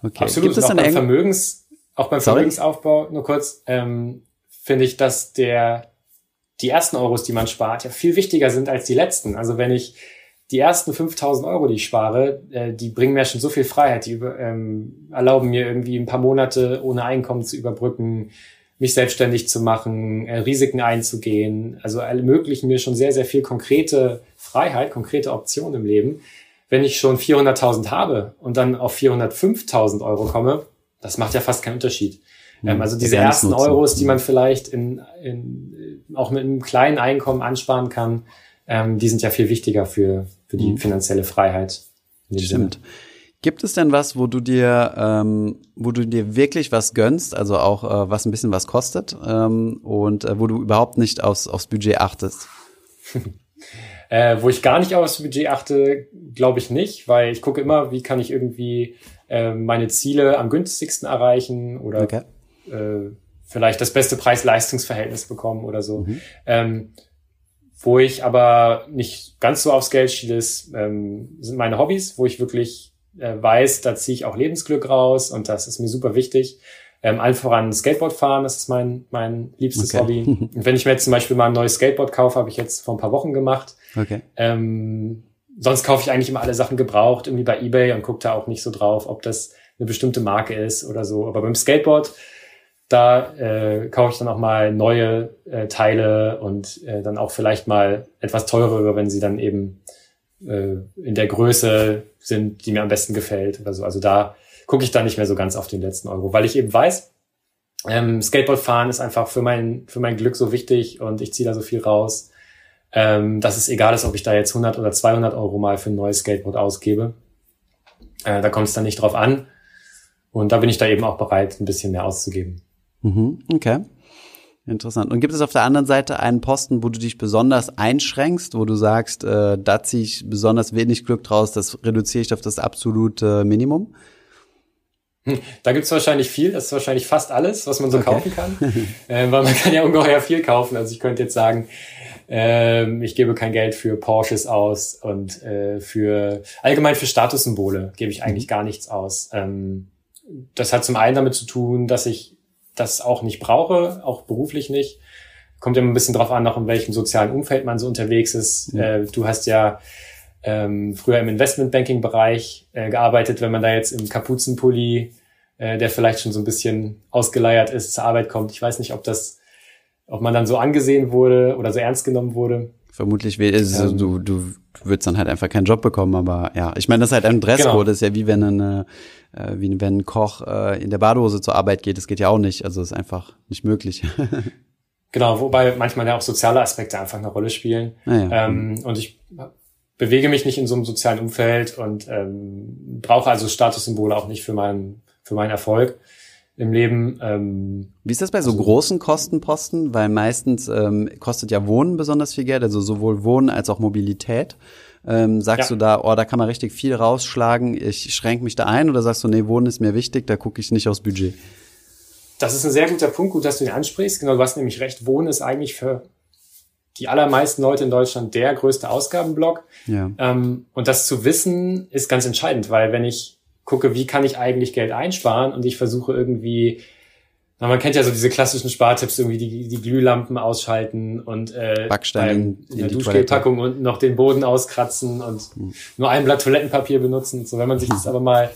Okay. Absolut. Gibt es dann Vermögens auch beim Vermögensaufbau, nur kurz, ähm, finde ich, dass der, die ersten Euros, die man spart, ja viel wichtiger sind als die letzten. Also wenn ich die ersten 5000 Euro, die ich spare, äh, die bringen mir schon so viel Freiheit, die über, ähm, erlauben mir irgendwie ein paar Monate ohne Einkommen zu überbrücken, mich selbstständig zu machen, äh, Risiken einzugehen. Also ermöglichen mir schon sehr, sehr viel konkrete Freiheit, konkrete Optionen im Leben. Wenn ich schon 400.000 habe und dann auf 405.000 Euro komme, das macht ja fast keinen Unterschied. Mhm. Ähm, also diese ersten Euros, die man vielleicht in, in, auch mit einem kleinen Einkommen ansparen kann, ähm, die sind ja viel wichtiger für, für die mhm. finanzielle Freiheit. Stimmt. Sinne. Gibt es denn was, wo du dir, ähm, wo du dir wirklich was gönnst, also auch äh, was ein bisschen was kostet ähm, und äh, wo du überhaupt nicht aufs, aufs Budget achtest? äh, wo ich gar nicht aufs Budget achte, glaube ich nicht, weil ich gucke immer, wie kann ich irgendwie äh, meine Ziele am günstigsten erreichen oder okay. äh, vielleicht das beste Preis-Leistungs-Verhältnis bekommen oder so. Mhm. Ähm, wo ich aber nicht ganz so aufs Geld schiele, ähm, sind meine Hobbys, wo ich wirklich äh, weiß, da ziehe ich auch Lebensglück raus und das ist mir super wichtig. Ähm, allen voran Skateboard fahren, das ist mein, mein liebstes okay. Hobby. Und wenn ich mir jetzt zum Beispiel mal ein neues Skateboard kaufe, habe ich jetzt vor ein paar Wochen gemacht. Okay. Ähm, sonst kaufe ich eigentlich immer alle Sachen gebraucht, irgendwie bei eBay und gucke da auch nicht so drauf, ob das eine bestimmte Marke ist oder so. Aber beim Skateboard Da äh, kaufe ich dann auch mal neue äh, Teile und äh, dann auch vielleicht mal etwas teurere, wenn sie dann eben äh, in der Größe sind, die mir am besten gefällt oder so. Also da gucke ich dann nicht mehr so ganz auf den letzten Euro, weil ich eben weiß, ähm, Skateboardfahren ist einfach für mein, für mein Glück so wichtig und ich ziehe da so viel raus, ähm, dass es egal ist, ob ich da jetzt 100 oder 200 Euro mal für ein neues Skateboard ausgebe. Äh, da kommt es dann nicht drauf an. Und da bin ich da eben auch bereit, ein bisschen mehr auszugeben. Mhm, okay. Interessant. Und gibt es auf der anderen Seite einen Posten, wo du dich besonders einschränkst, wo du sagst, äh, da ziehe ich besonders wenig Glück draus, das reduziere ich auf das absolute Minimum? Hm, da gibt's wahrscheinlich viel, das ist wahrscheinlich fast alles, was man so okay. kaufen kann. äh, weil man kann ja ungeheuer viel kaufen. Also ich könnte jetzt sagen, ähm, ich gebe kein Geld für Porsches aus und äh, für allgemein für Statussymbole gebe ich eigentlich mhm. gar nichts aus. Ähm, das hat zum einen damit zu tun, dass ich das auch nicht brauche, auch beruflich nicht. Kommt ja ein bisschen drauf an, auch in welchem sozialen Umfeld man so unterwegs ist. Mhm. Äh, du hast ja ähm, früher im Investmentbanking-Bereich äh, gearbeitet, wenn man da jetzt im Kapuzenpulli, äh, der vielleicht schon so ein bisschen ausgeleiert ist, zur Arbeit kommt. Ich weiß nicht, ob das, ob man dann so angesehen wurde oder so ernst genommen wurde. Vermutlich ist ähm, du, du würdest dann halt einfach keinen Job bekommen, aber ja, ich meine, das ist halt ein Dresscode, genau. ist ja wie wenn eine, äh, wie wenn ein Koch äh, in der Badehose zur Arbeit geht, das geht ja auch nicht, also ist einfach nicht möglich. genau, wobei manchmal ja auch soziale Aspekte einfach eine Rolle spielen. Ah, ja. ähm, und ich bewege mich nicht in so einem sozialen Umfeld und ähm, brauche also Statussymbole auch nicht für meinen für meinen Erfolg im Leben. Ähm, Wie ist das bei so also, großen Kostenposten? Weil meistens ähm, kostet ja Wohnen besonders viel Geld, also sowohl Wohnen als auch Mobilität. Ähm, sagst ja. du da, oh, da kann man richtig viel rausschlagen, ich schränke mich da ein oder sagst du, nee, Wohnen ist mir wichtig, da gucke ich nicht aufs Budget? Das ist ein sehr guter Punkt, gut, dass du ihn ansprichst. Genau, du hast nämlich recht, Wohnen ist eigentlich für die allermeisten Leute in Deutschland der größte Ausgabenblock. Ja. Ähm, und das zu wissen ist ganz entscheidend, weil wenn ich gucke, wie kann ich eigentlich Geld einsparen und ich versuche irgendwie, na, man kennt ja so diese klassischen Spartipps, irgendwie die, die Glühlampen ausschalten und äh, Backstein in, der Duschgelpackung und noch den Boden auskratzen und mhm. nur ein Blatt Toilettenpapier benutzen. So, wenn man sich das aber mal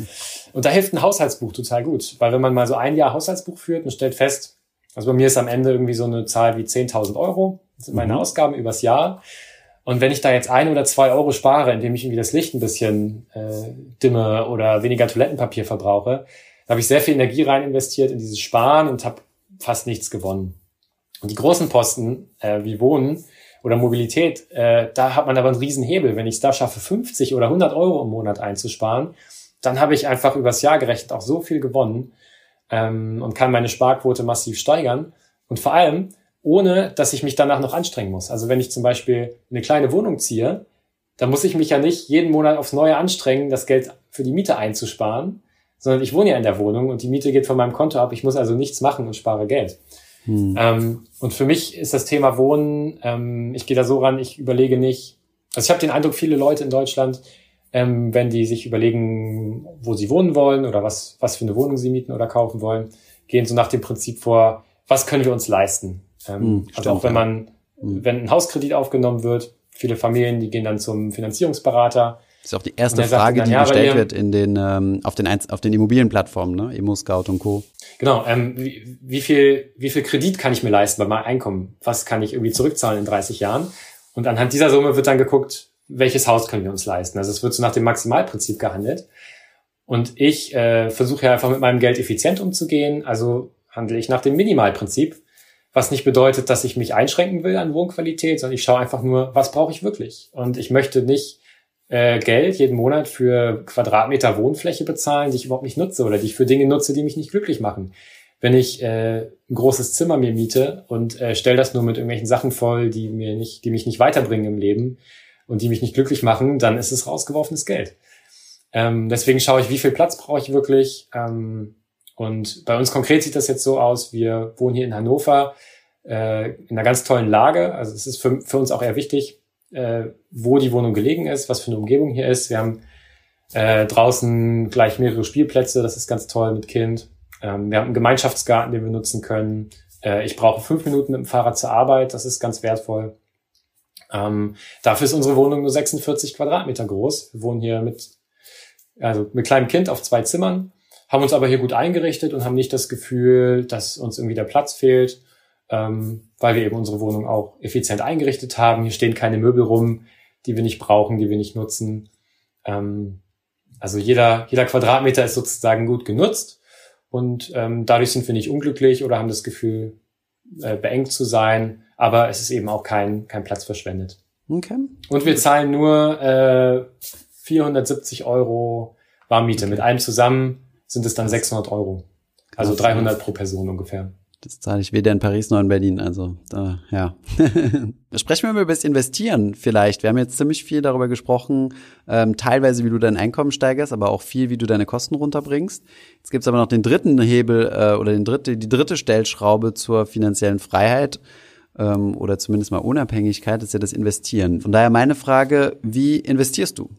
und da hilft ein Haushaltsbuch total gut, weil wenn man mal so ein Jahr Haushaltsbuch führt und stellt fest, also bei mir ist am Ende irgendwie so eine Zahl wie 10.000 Euro, das sind meine mhm. Ausgaben übers Jahr. Und wenn ich da jetzt ein oder zwei Euro spare, indem ich irgendwie das Licht ein bisschen äh, dimme oder weniger Toilettenpapier verbrauche, habe ich sehr viel Energie rein investiert in dieses Sparen und habe fast nichts gewonnen. Und die großen Posten äh, wie Wohnen oder Mobilität, äh, da hat man aber einen riesen Hebel. Wenn ich es da schaffe, 50 oder 100 Euro im Monat einzusparen, dann habe ich einfach übers Jahr gerechnet auch so viel gewonnen ähm, und kann meine Sparquote massiv steigern. Und vor allem, ohne dass ich mich danach noch anstrengen muss. Also wenn ich zum Beispiel eine kleine Wohnung ziehe, dann muss ich mich ja nicht jeden Monat aufs Neue anstrengen, das Geld für die Miete einzusparen, sondern ich wohne ja in der Wohnung und die Miete geht von meinem Konto ab. Ich muss also nichts machen und spare Geld. Hm. Ähm, und für mich ist das Thema Wohnen, ähm, ich gehe da so ran, ich überlege nicht, also ich habe den Eindruck, viele Leute in Deutschland, ähm, wenn die sich überlegen, wo sie wohnen wollen oder was, was für eine Wohnung sie mieten oder kaufen wollen, gehen so nach dem Prinzip vor, was können wir uns leisten? Ähm, hm, also auch wenn man, hm. wenn ein Hauskredit aufgenommen wird, viele Familien, die gehen dann zum Finanzierungsberater. Das ist auch die erste Frage, dann, die ja, gestellt wird in den, ähm, auf den, auf den Immobilienplattformen, ne? Emo Scout und Co. Genau, ähm, wie, wie viel, wie viel Kredit kann ich mir leisten bei meinem Einkommen? Was kann ich irgendwie zurückzahlen in 30 Jahren? Und anhand dieser Summe wird dann geguckt, welches Haus können wir uns leisten? Also es wird so nach dem Maximalprinzip gehandelt. Und ich äh, versuche ja einfach mit meinem Geld effizient umzugehen. Also handle ich nach dem Minimalprinzip was nicht bedeutet, dass ich mich einschränken will an Wohnqualität, sondern ich schaue einfach nur, was brauche ich wirklich. Und ich möchte nicht äh, Geld jeden Monat für Quadratmeter Wohnfläche bezahlen, die ich überhaupt nicht nutze oder die ich für Dinge nutze, die mich nicht glücklich machen. Wenn ich äh, ein großes Zimmer mir miete und äh, stelle das nur mit irgendwelchen Sachen voll, die mir nicht, die mich nicht weiterbringen im Leben und die mich nicht glücklich machen, dann ist es rausgeworfenes Geld. Ähm, deswegen schaue ich, wie viel Platz brauche ich wirklich. Ähm, und bei uns konkret sieht das jetzt so aus, wir wohnen hier in Hannover äh, in einer ganz tollen Lage. Also es ist für, für uns auch eher wichtig, äh, wo die Wohnung gelegen ist, was für eine Umgebung hier ist. Wir haben äh, draußen gleich mehrere Spielplätze, das ist ganz toll mit Kind. Ähm, wir haben einen Gemeinschaftsgarten, den wir nutzen können. Äh, ich brauche fünf Minuten mit dem Fahrrad zur Arbeit, das ist ganz wertvoll. Ähm, dafür ist unsere Wohnung nur 46 Quadratmeter groß. Wir wohnen hier mit, also mit kleinem Kind auf zwei Zimmern haben uns aber hier gut eingerichtet und haben nicht das Gefühl, dass uns irgendwie der Platz fehlt, ähm, weil wir eben unsere Wohnung auch effizient eingerichtet haben. Hier stehen keine Möbel rum, die wir nicht brauchen, die wir nicht nutzen. Ähm, also jeder, jeder Quadratmeter ist sozusagen gut genutzt und ähm, dadurch sind wir nicht unglücklich oder haben das Gefühl, äh, beengt zu sein, aber es ist eben auch kein, kein Platz verschwendet. Okay. Und wir zahlen nur äh, 470 Euro Warmmiete. Okay. Mit allem zusammen sind es dann 600 Euro. Also 300 pro Person ungefähr. Das zahle ich weder in Paris noch in Berlin. Also da, ja. Sprechen wir mal über das Investieren vielleicht. Wir haben jetzt ziemlich viel darüber gesprochen, ähm, teilweise wie du dein Einkommen steigerst, aber auch viel, wie du deine Kosten runterbringst. Jetzt gibt's aber noch den dritten Hebel äh, oder den dritte, die dritte Stellschraube zur finanziellen Freiheit ähm, oder zumindest mal Unabhängigkeit, ist ja das Investieren. Von daher meine Frage, wie investierst du?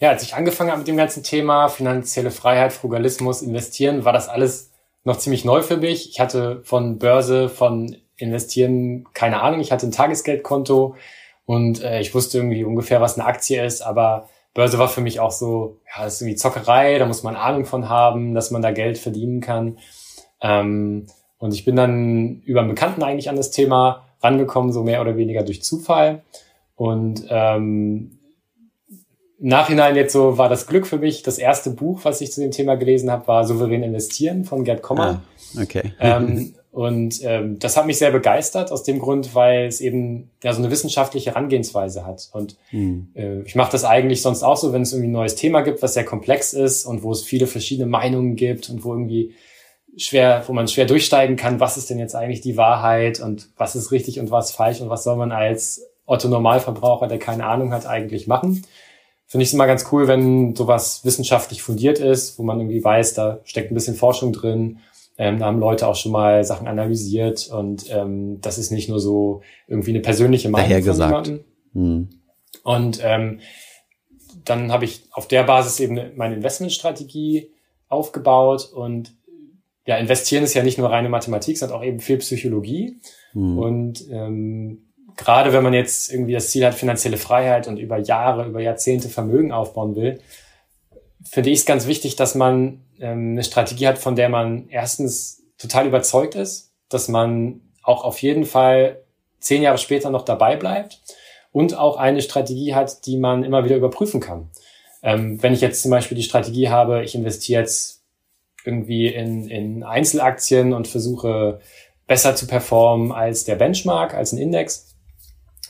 Ja, als ich angefangen habe mit dem ganzen Thema finanzielle Freiheit, Frugalismus, Investieren, war das alles noch ziemlich neu für mich. Ich hatte von Börse, von Investieren keine Ahnung. Ich hatte ein Tagesgeldkonto und äh, ich wusste irgendwie ungefähr, was eine Aktie ist, aber Börse war für mich auch so, ja, das ist irgendwie Zockerei, da muss man Ahnung von haben, dass man da Geld verdienen kann. Ähm, und ich bin dann über einen Bekannten eigentlich an das Thema rangekommen, so mehr oder weniger durch Zufall. Und ähm, Nachhinein jetzt so war das Glück für mich. Das erste Buch, was ich zu dem Thema gelesen habe, war Souverän investieren von Gerd Kommer. Ah, okay. Ähm, und ähm, das hat mich sehr begeistert aus dem Grund, weil es eben ja so eine wissenschaftliche Herangehensweise hat. Und hm. äh, ich mache das eigentlich sonst auch so, wenn es irgendwie ein neues Thema gibt, was sehr komplex ist und wo es viele verschiedene Meinungen gibt und wo irgendwie schwer, wo man schwer durchsteigen kann, was ist denn jetzt eigentlich die Wahrheit und was ist richtig und was falsch und was soll man als Otto Normalverbraucher, der keine Ahnung hat, eigentlich machen finde ich es immer ganz cool, wenn sowas wissenschaftlich fundiert ist, wo man irgendwie weiß, da steckt ein bisschen Forschung drin. Ähm, da haben Leute auch schon mal Sachen analysiert und ähm, das ist nicht nur so irgendwie eine persönliche Meinung Daher von gesagt. jemandem. Hm. Und ähm, dann habe ich auf der Basis eben meine Investmentstrategie aufgebaut und ja, investieren ist ja nicht nur reine Mathematik, sondern auch eben viel Psychologie. Hm. Und ähm, gerade wenn man jetzt irgendwie das Ziel hat, finanzielle Freiheit und über Jahre, über Jahrzehnte Vermögen aufbauen will, finde ich es ganz wichtig, dass man ähm, eine Strategie hat, von der man erstens total überzeugt ist, dass man auch auf jeden Fall zehn Jahre später noch dabei bleibt und auch eine Strategie hat, die man immer wieder überprüfen kann. Ähm, wenn ich jetzt zum Beispiel die Strategie habe, ich investiere jetzt irgendwie in, in Einzelaktien und versuche besser zu performen als der Benchmark, als ein Index,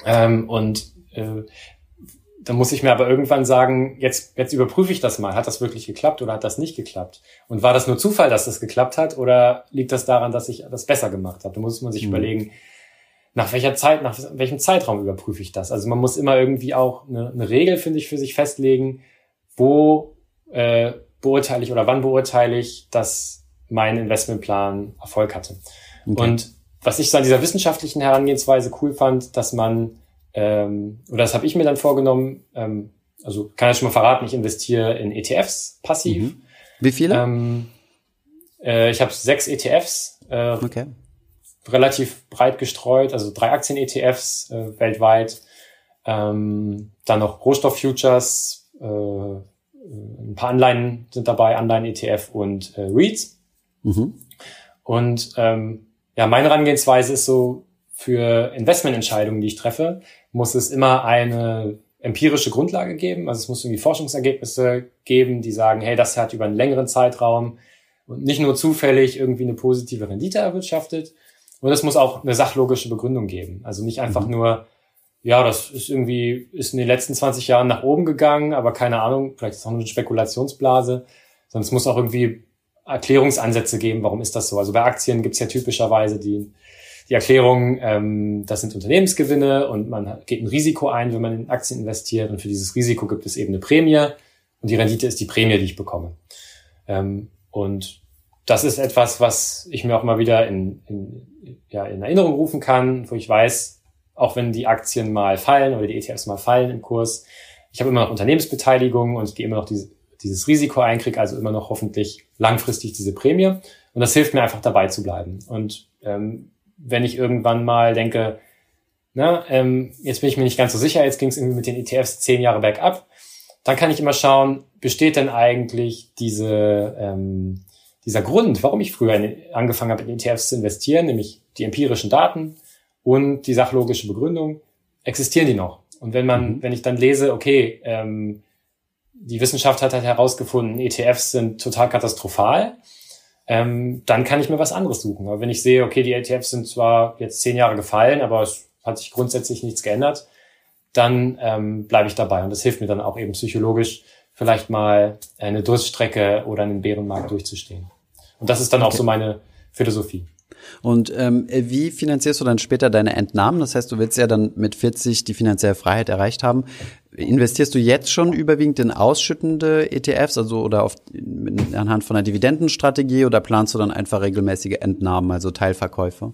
ähm, und äh, dann muss ich mir aber irgendwann sagen, jetzt, jetzt überprüfe ich das mal. Hat das wirklich geklappt oder hat das nicht geklappt? Und war das nur Zufall, dass das geklappt hat oder liegt das daran, dass ich das besser gemacht habe? Da muss man sich mhm. überlegen, nach welcher Zeit, nach welchem Zeitraum überprüfe ich das? Also man muss immer irgendwie auch eine, eine Regel, finde ich, für sich festlegen, wo äh, beurteile ich oder wann beurteile ich, dass mein Investmentplan Erfolg hatte. Okay. Und was ich so an dieser wissenschaftlichen Herangehensweise cool fand, dass man, ähm, oder das habe ich mir dann vorgenommen, ähm, also kann ich schon mal verraten, ich investiere in ETFs passiv. Mhm. Wie viele? Ähm, äh, ich habe sechs ETFs, äh, okay. relativ breit gestreut, also drei Aktien-ETFs äh, weltweit, ähm, dann noch Rohstoff-Futures, äh, ein paar Anleihen sind dabei, Anleihen-ETF und äh, REITs. Mhm. Und ähm, ja, meine Herangehensweise ist so, für Investmententscheidungen, die ich treffe, muss es immer eine empirische Grundlage geben. Also es muss irgendwie Forschungsergebnisse geben, die sagen, hey, das hat über einen längeren Zeitraum und nicht nur zufällig irgendwie eine positive Rendite erwirtschaftet. Und es muss auch eine sachlogische Begründung geben. Also nicht einfach mhm. nur, ja, das ist irgendwie, ist in den letzten 20 Jahren nach oben gegangen, aber keine Ahnung, vielleicht ist es auch eine Spekulationsblase, sondern es muss auch irgendwie Erklärungsansätze geben, warum ist das so. Also bei Aktien gibt es ja typischerweise die, die Erklärung, ähm, das sind Unternehmensgewinne und man geht ein Risiko ein, wenn man in Aktien investiert und für dieses Risiko gibt es eben eine Prämie und die Rendite ist die Prämie, die ich bekomme. Ähm, und das ist etwas, was ich mir auch mal wieder in, in, ja, in Erinnerung rufen kann, wo ich weiß, auch wenn die Aktien mal fallen oder die ETFs mal fallen im Kurs, ich habe immer noch Unternehmensbeteiligung und ich gehe immer noch diese dieses Risiko ein, kriege also immer noch hoffentlich langfristig diese Prämie. Und das hilft mir einfach dabei zu bleiben. Und ähm, wenn ich irgendwann mal denke, na, ähm, jetzt bin ich mir nicht ganz so sicher, jetzt ging es irgendwie mit den ETFs zehn Jahre bergab, dann kann ich immer schauen, besteht denn eigentlich diese, ähm, dieser Grund, warum ich früher in, angefangen habe, in ETFs zu investieren, nämlich die empirischen Daten und die sachlogische Begründung, existieren die noch? Und wenn man, mhm. wenn ich dann lese, okay, ähm, die Wissenschaft hat halt herausgefunden, ETFs sind total katastrophal, ähm, dann kann ich mir was anderes suchen. Aber wenn ich sehe, okay, die ETFs sind zwar jetzt zehn Jahre gefallen, aber es hat sich grundsätzlich nichts geändert, dann ähm, bleibe ich dabei. Und das hilft mir dann auch eben psychologisch, vielleicht mal eine Durststrecke oder einen Bärenmarkt durchzustehen. Und das ist dann okay. auch so meine Philosophie. Und ähm, wie finanzierst du dann später deine Entnahmen? Das heißt, du willst ja dann mit 40 die finanzielle Freiheit erreicht haben. Investierst du jetzt schon überwiegend in ausschüttende ETFs, also oder auf, anhand von einer Dividendenstrategie oder planst du dann einfach regelmäßige Entnahmen, also Teilverkäufe?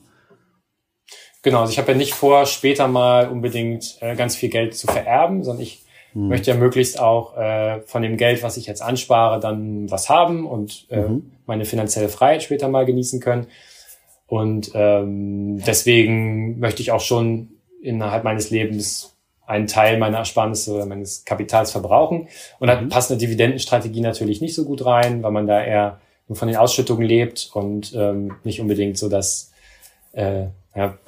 Genau, also ich habe ja nicht vor, später mal unbedingt äh, ganz viel Geld zu vererben, sondern ich mhm. möchte ja möglichst auch äh, von dem Geld, was ich jetzt anspare, dann was haben und äh, mhm. meine finanzielle Freiheit später mal genießen können. Und ähm, deswegen möchte ich auch schon innerhalb meines Lebens einen Teil meiner Ersparnisse oder meines Kapitals verbrauchen. Und da mhm. passt eine Dividendenstrategie natürlich nicht so gut rein, weil man da eher nur von den Ausschüttungen lebt und ähm, nicht unbedingt so das äh, ja,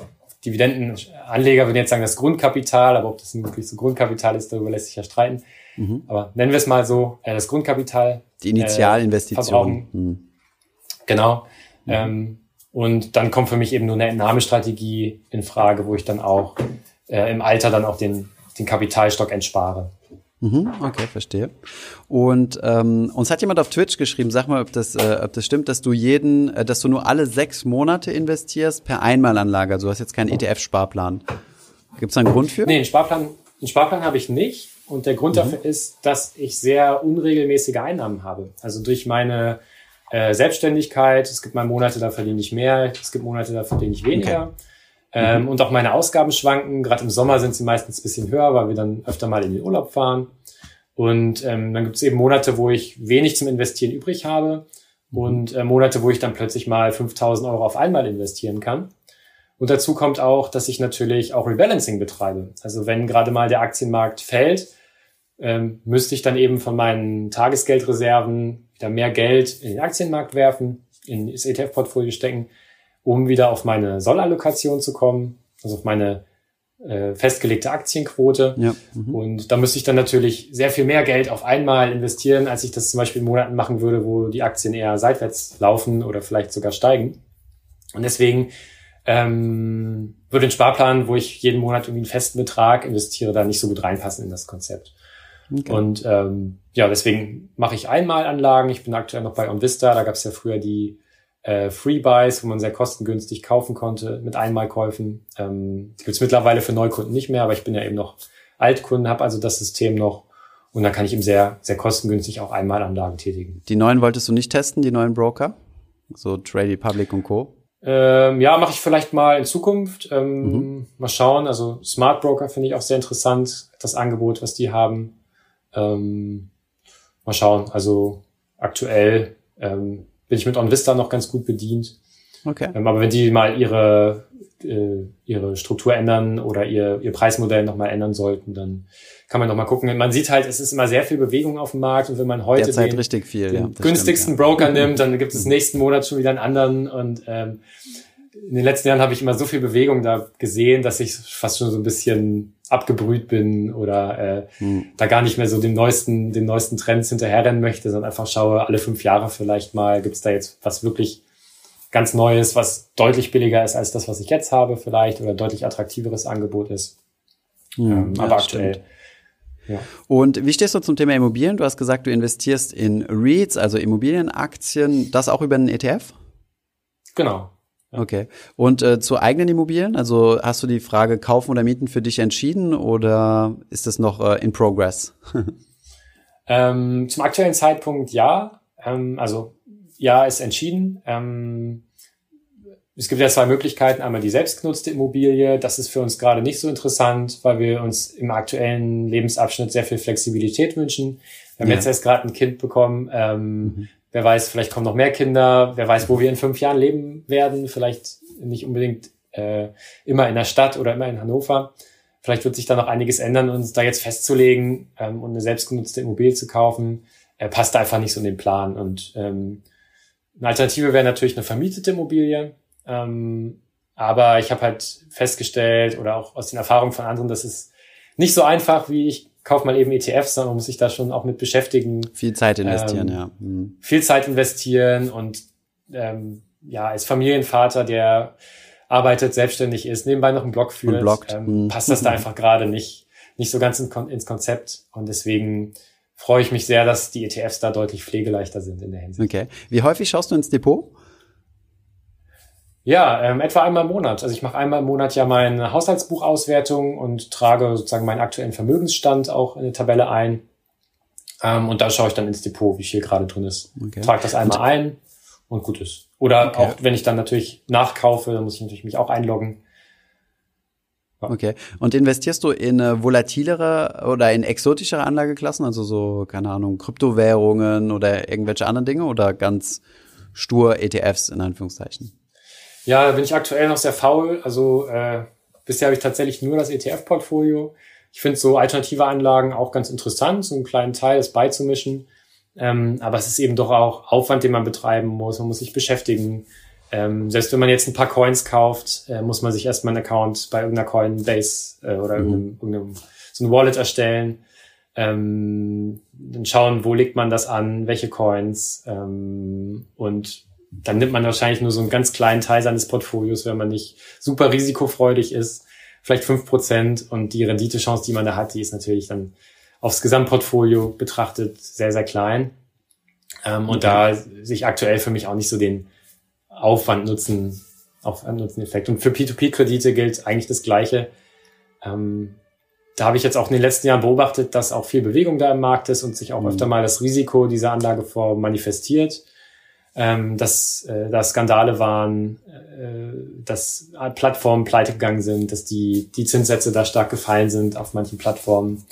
Dividendenanleger würden jetzt sagen, das Grundkapital, aber ob das wirklich so Grundkapital ist, darüber lässt sich ja streiten. Mhm. Aber nennen wir es mal so, äh, das Grundkapital. Die Initialinvestition. Äh, mhm. Genau. Mhm. Ähm, und dann kommt für mich eben nur eine Entnahmestrategie in Frage, wo ich dann auch äh, im Alter dann auch den, den Kapitalstock entspare. Mhm, okay, verstehe. Und ähm, uns hat jemand auf Twitch geschrieben, sag mal, ob das, äh, ob das stimmt, dass du jeden, äh, dass du nur alle sechs Monate investierst per Einmalanlage. Also du hast jetzt keinen ETF-Sparplan. Gibt es da einen Grund für? Nee, einen Sparplan, einen Sparplan habe ich nicht. Und der Grund mhm. dafür ist, dass ich sehr unregelmäßige Einnahmen habe. Also durch meine äh, Selbstständigkeit, es gibt mal Monate, da verdiene ich mehr, es gibt Monate, da verdiene ich weniger. Okay. Ähm, mhm. Und auch meine Ausgaben schwanken. Gerade im Sommer sind sie meistens ein bisschen höher, weil wir dann öfter mal in den Urlaub fahren. Und ähm, dann gibt es eben Monate, wo ich wenig zum Investieren übrig habe mhm. und äh, Monate, wo ich dann plötzlich mal 5000 Euro auf einmal investieren kann. Und dazu kommt auch, dass ich natürlich auch Rebalancing betreibe. Also wenn gerade mal der Aktienmarkt fällt, ähm, müsste ich dann eben von meinen Tagesgeldreserven wieder mehr Geld in den Aktienmarkt werfen, in das ETF-Portfolio stecken um wieder auf meine Sollallokation zu kommen, also auf meine äh, festgelegte Aktienquote. Ja. Mhm. Und da müsste ich dann natürlich sehr viel mehr Geld auf einmal investieren, als ich das zum Beispiel in Monaten machen würde, wo die Aktien eher seitwärts laufen oder vielleicht sogar steigen. Und deswegen ähm, würde ein Sparplan, wo ich jeden Monat irgendwie einen festen Betrag investiere, da nicht so gut reinpassen in das Konzept. Okay. Und ähm, ja, deswegen mache ich Einmalanlagen. Ich bin aktuell noch bei OnVista, da gab es ja früher die äh, Free Buys, wo man sehr kostengünstig kaufen konnte mit Einmalkäufen. Ähm, die gibt es mittlerweile für Neukunden nicht mehr, aber ich bin ja eben noch Altkunden, habe also das System noch und dann kann ich eben sehr, sehr kostengünstig auch Einmalanlagen tätigen. Die neuen wolltest du nicht testen, die neuen Broker? So Trade Republic und Co. Ähm, ja, mache ich vielleicht mal in Zukunft. Ähm, mhm. Mal schauen. Also Smart Broker finde ich auch sehr interessant, das Angebot, was die haben. Ähm, mal schauen. Also aktuell ähm, bin ich mit OnVista noch ganz gut bedient. Okay. Ähm, aber wenn die mal ihre, äh, ihre Struktur ändern oder ihr, ihr Preismodell nochmal ändern sollten, dann kann man nochmal gucken. Man sieht halt, es ist immer sehr viel Bewegung auf dem Markt und wenn man heute Derzeit den, richtig viel, den ja, günstigsten stimmt, ja. Broker nimmt, dann gibt es mhm. nächsten Monat schon wieder einen anderen und ähm, in den letzten Jahren habe ich immer so viel Bewegung da gesehen, dass ich fast schon so ein bisschen abgebrüht bin oder äh, hm. da gar nicht mehr so den neuesten, den neuesten Trends hinterherrennen möchte, sondern einfach schaue, alle fünf Jahre vielleicht mal, gibt es da jetzt was wirklich ganz Neues, was deutlich billiger ist als das, was ich jetzt habe vielleicht oder deutlich attraktiveres Angebot ist. Hm, ähm, ja, aber aktuell. Ja. Und wie stehst du zum Thema Immobilien? Du hast gesagt, du investierst in REITs, also Immobilienaktien, das auch über einen ETF? Genau. Okay. Und äh, zu eigenen Immobilien? Also hast du die Frage kaufen oder mieten für dich entschieden oder ist das noch äh, in progress? ähm, zum aktuellen Zeitpunkt ja. Ähm, also ja ist entschieden. Ähm, es gibt ja zwei Möglichkeiten. Einmal die selbstgenutzte Immobilie. Das ist für uns gerade nicht so interessant, weil wir uns im aktuellen Lebensabschnitt sehr viel Flexibilität wünschen. Wir haben ja. jetzt erst gerade ein Kind bekommen. Ähm, mhm. Wer weiß, vielleicht kommen noch mehr Kinder. Wer weiß, wo wir in fünf Jahren leben werden. Vielleicht nicht unbedingt äh, immer in der Stadt oder immer in Hannover. Vielleicht wird sich da noch einiges ändern und da jetzt festzulegen ähm, und eine selbstgenutzte Immobilie zu kaufen, äh, passt einfach nicht so in den Plan. Und ähm, eine Alternative wäre natürlich eine vermietete Immobilie. Ähm, aber ich habe halt festgestellt oder auch aus den Erfahrungen von anderen, dass es nicht so einfach, wie ich kaufe mal eben ETFs, sondern man muss sich da schon auch mit beschäftigen. Viel Zeit investieren, ähm, ja. Mhm. Viel Zeit investieren und ähm, ja, als Familienvater, der arbeitet, selbstständig ist, nebenbei noch einen Blog führt, ähm, mhm. passt das da einfach gerade nicht, nicht so ganz in, ins Konzept. Und deswegen freue ich mich sehr, dass die ETFs da deutlich pflegeleichter sind in der Hinsicht. Okay. Wie häufig schaust du ins Depot? Ja, ähm, etwa einmal im Monat. Also ich mache einmal im Monat ja meine Haushaltsbuchauswertung und trage sozusagen meinen aktuellen Vermögensstand auch in eine Tabelle ein. Ähm, und da schaue ich dann ins Depot, wie viel gerade drin ist. Okay. Trage das einmal ein und gut ist. Oder okay. auch wenn ich dann natürlich nachkaufe, dann muss ich natürlich mich auch einloggen. Ja. Okay. Und investierst du in äh, volatilere oder in exotischere Anlageklassen, also so, keine Ahnung, Kryptowährungen oder irgendwelche anderen Dinge oder ganz stur ETFs in Anführungszeichen? Ja, da bin ich aktuell noch sehr faul. Also äh, bisher habe ich tatsächlich nur das ETF-Portfolio. Ich finde so alternative Anlagen auch ganz interessant, so einen kleinen Teil das beizumischen. Ähm, aber es ist eben doch auch Aufwand, den man betreiben muss. Man muss sich beschäftigen. Ähm, selbst wenn man jetzt ein paar Coins kauft, äh, muss man sich erstmal einen Account bei irgendeiner Coinbase äh, oder mhm. irgendeinem, irgendeinem so ein Wallet erstellen. Ähm, dann schauen, wo legt man das an, welche Coins ähm, und dann nimmt man wahrscheinlich nur so einen ganz kleinen Teil seines Portfolios, wenn man nicht super risikofreudig ist, vielleicht fünf Prozent und die Renditechance, die man da hat, die ist natürlich dann aufs Gesamtportfolio betrachtet sehr, sehr klein. Ähm, und da sehe ich aktuell für mich auch nicht so den Aufwand nutzen, Aufwand-Nutzen-Effekt. Und für P2P-Kredite gilt eigentlich das Gleiche. Ähm, da habe ich jetzt auch in den letzten Jahren beobachtet, dass auch viel Bewegung da im Markt ist und sich auch mhm. öfter mal das Risiko dieser Anlageform manifestiert. Ähm, dass äh, da Skandale waren, äh, dass Plattformen pleite gegangen sind, dass die, die Zinssätze da stark gefallen sind auf manchen Plattformen.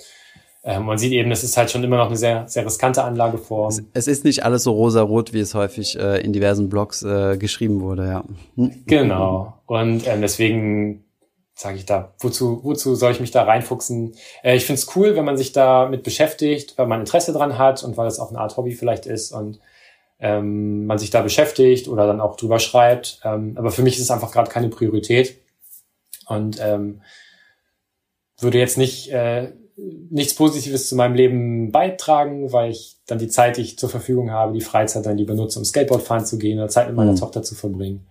Ähm, man sieht eben, es ist halt schon immer noch eine sehr, sehr riskante Anlageform. Es, es ist nicht alles so rosa-rot, wie es häufig äh, in diversen Blogs äh, geschrieben wurde, ja. Hm. Genau. Und ähm, deswegen sage ich da, wozu, wozu soll ich mich da reinfuchsen? Äh, ich finde es cool, wenn man sich da mit beschäftigt, weil man Interesse dran hat und weil es auch eine Art Hobby vielleicht ist und ähm, man sich da beschäftigt oder dann auch drüber schreibt. Ähm, aber für mich ist es einfach gerade keine Priorität und ähm, würde jetzt nicht äh, nichts Positives zu meinem Leben beitragen, weil ich dann die Zeit, die ich zur Verfügung habe, die Freizeit dann lieber nutze, um Skateboard fahren zu gehen oder Zeit mit meiner mhm. Tochter zu verbringen,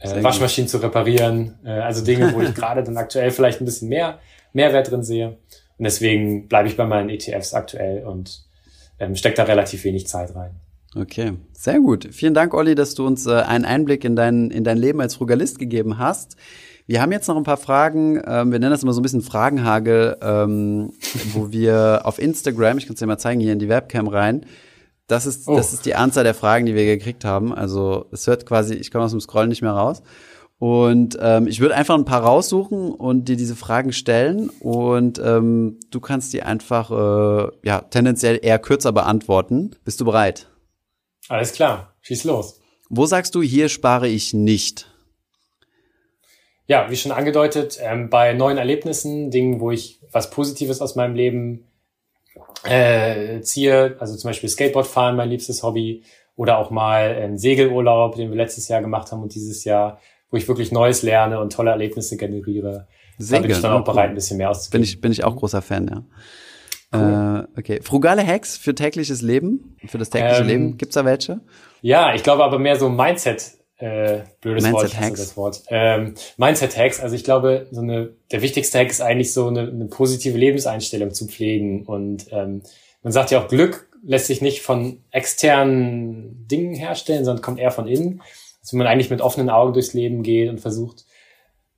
äh, Waschmaschinen zu reparieren, äh, also Dinge, wo ich gerade dann aktuell vielleicht ein bisschen mehr Mehrwert drin sehe. Und deswegen bleibe ich bei meinen ETFs aktuell und ähm, stecke da relativ wenig Zeit rein. Okay, sehr gut. Vielen Dank, Olli, dass du uns äh, einen Einblick in dein, in dein Leben als Frugalist gegeben hast. Wir haben jetzt noch ein paar Fragen, ähm, wir nennen das immer so ein bisschen Fragenhagel, ähm, wo wir auf Instagram, ich kann es dir mal zeigen, hier in die Webcam rein, das ist, oh. das ist die Anzahl der Fragen, die wir gekriegt haben. Also es hört quasi, ich komme aus dem Scrollen nicht mehr raus. Und ähm, ich würde einfach ein paar raussuchen und dir diese Fragen stellen und ähm, du kannst die einfach äh, ja tendenziell eher kürzer beantworten. Bist du bereit? Alles klar, schieß los. Wo sagst du, hier spare ich nicht? ja, wie schon angedeutet, ähm, bei neuen Erlebnissen, Dingen, wo ich was Positives aus meinem Leben äh, ziehe, also zum Beispiel Skateboard fahren, mein liebstes Hobby, oder auch mal einen Segelurlaub, den wir letztes Jahr gemacht haben und dieses Jahr, wo ich wirklich Neues lerne und tolle Erlebnisse generiere. Segeln, da bin ich dann auch bereit, ein bisschen mehr auszugeben. Bin ich, bin ich auch großer Fan, ja. Cool. Äh, okay. Frugale Hacks für tägliches Leben, für das tägliche ähm, Leben. Gibt's da welche? Ja, ich glaube aber mehr so Mindset äh, blödes Mindset Wort, hasse das Wort. Ähm, Mindset Hacks, also ich glaube, so eine, der wichtigste Hack ist eigentlich so eine, eine positive Lebenseinstellung zu pflegen. Und ähm, man sagt ja auch, Glück lässt sich nicht von externen Dingen herstellen, sondern kommt eher von innen. Also man eigentlich mit offenen Augen durchs Leben geht und versucht,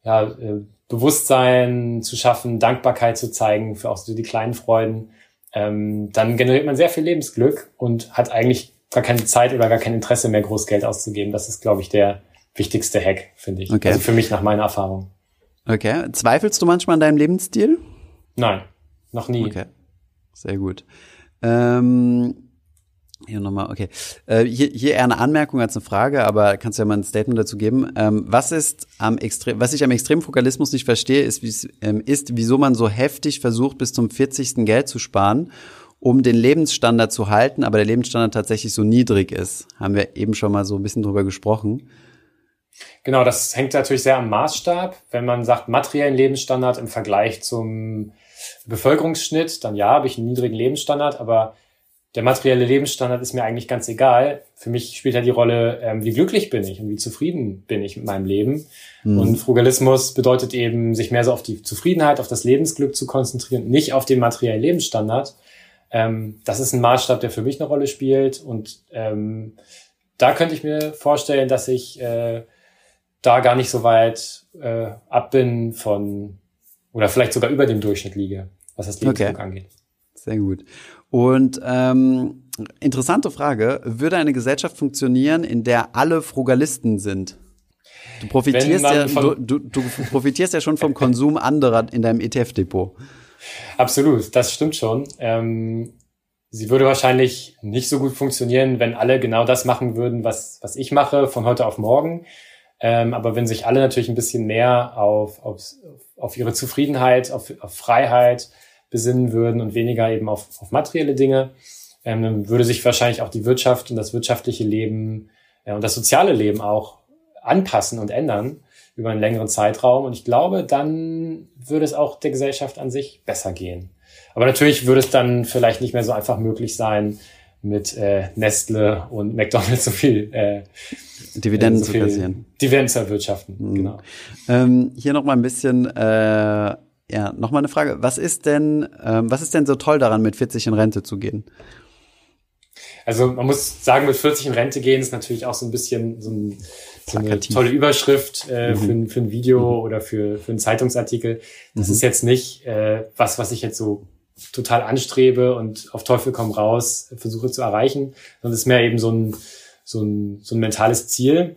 ja, äh, Bewusstsein zu schaffen, Dankbarkeit zu zeigen für auch so die kleinen Freuden, ähm, dann generiert man sehr viel Lebensglück und hat eigentlich gar keine Zeit oder gar kein Interesse mehr, groß Geld auszugeben. Das ist, glaube ich, der wichtigste Hack, finde ich. Okay. Also für mich nach meiner Erfahrung. Okay. Zweifelst du manchmal an deinem Lebensstil? Nein, noch nie. Okay. Sehr gut. Ähm, Hier nochmal, okay. Äh, hier, hier eher eine Anmerkung als eine Frage, aber kannst du ja mal ein Statement dazu geben. Ähm, was ist am extrem, was ich am Extremfokalismus nicht verstehe, ist, ähm, ist, wieso man so heftig versucht, bis zum 40. Geld zu sparen, um den Lebensstandard zu halten, aber der Lebensstandard tatsächlich so niedrig ist. Haben wir eben schon mal so ein bisschen drüber gesprochen. Genau, das hängt natürlich sehr am Maßstab. Wenn man sagt, materiellen Lebensstandard im Vergleich zum Bevölkerungsschnitt, dann ja, habe ich einen niedrigen Lebensstandard, aber der materielle Lebensstandard ist mir eigentlich ganz egal. Für mich spielt ja die Rolle, ähm, wie glücklich bin ich und wie zufrieden bin ich mit meinem Leben. Mhm. Und Frugalismus bedeutet eben, sich mehr so auf die Zufriedenheit, auf das Lebensglück zu konzentrieren, nicht auf den materiellen Lebensstandard. Ähm, das ist ein Maßstab, der für mich eine Rolle spielt. Und ähm, da könnte ich mir vorstellen, dass ich äh, da gar nicht so weit äh, ab bin von oder vielleicht sogar über dem Durchschnitt liege, was das Lebensglück okay. angeht. Sehr gut. Und ähm, interessante Frage, würde eine Gesellschaft funktionieren, in der alle Frugalisten sind? Du profitierst, ja, du, du, du profitierst ja schon vom Konsum anderer in deinem ETF-Depot. Absolut, das stimmt schon. Ähm, sie würde wahrscheinlich nicht so gut funktionieren, wenn alle genau das machen würden, was, was ich mache, von heute auf morgen. Ähm, aber wenn sich alle natürlich ein bisschen mehr auf, auf, auf ihre Zufriedenheit, auf, auf Freiheit, besinnen würden und weniger eben auf, auf materielle Dinge, ähm, dann würde sich wahrscheinlich auch die Wirtschaft und das wirtschaftliche Leben äh, und das soziale Leben auch anpassen und ändern über einen längeren Zeitraum. Und ich glaube, dann würde es auch der Gesellschaft an sich besser gehen. Aber natürlich würde es dann vielleicht nicht mehr so einfach möglich sein, mit äh, Nestle und McDonald's so viel äh, Dividenden so zu kassieren. Dividenden zu erwirtschaften, mhm. genau. Ähm, hier noch mal ein bisschen äh, ja, nochmal eine Frage. Was ist denn, ähm, was ist denn so toll daran, mit 40 in Rente zu gehen? Also man muss sagen, mit 40 in Rente gehen ist natürlich auch so ein bisschen so, ein, so eine tolle Überschrift äh, mhm. für, ein, für ein Video mhm. oder für, für einen Zeitungsartikel. Das mhm. ist jetzt nicht äh, was, was ich jetzt so total anstrebe und auf Teufel komm raus versuche zu erreichen, sondern es ist mehr eben so ein, so ein, so ein mentales Ziel.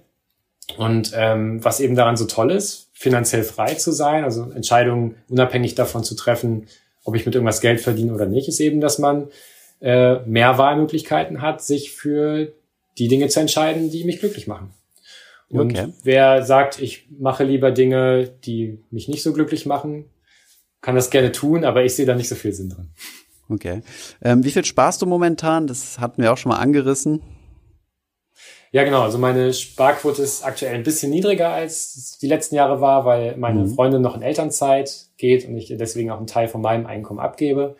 Und ähm, was eben daran so toll ist, finanziell frei zu sein, also Entscheidungen unabhängig davon zu treffen, ob ich mit irgendwas Geld verdiene oder nicht, ist eben, dass man äh, mehr Wahlmöglichkeiten hat, sich für die Dinge zu entscheiden, die mich glücklich machen. Und okay. wer sagt, ich mache lieber Dinge, die mich nicht so glücklich machen, kann das gerne tun, aber ich sehe da nicht so viel Sinn drin. Okay. Ähm, wie viel sparst du momentan? Das hatten wir auch schon mal angerissen. Ja, genau. Also meine Sparquote ist aktuell ein bisschen niedriger als es die letzten Jahre war, weil meine mhm. Freundin noch in Elternzeit geht und ich deswegen auch einen Teil von meinem Einkommen abgebe.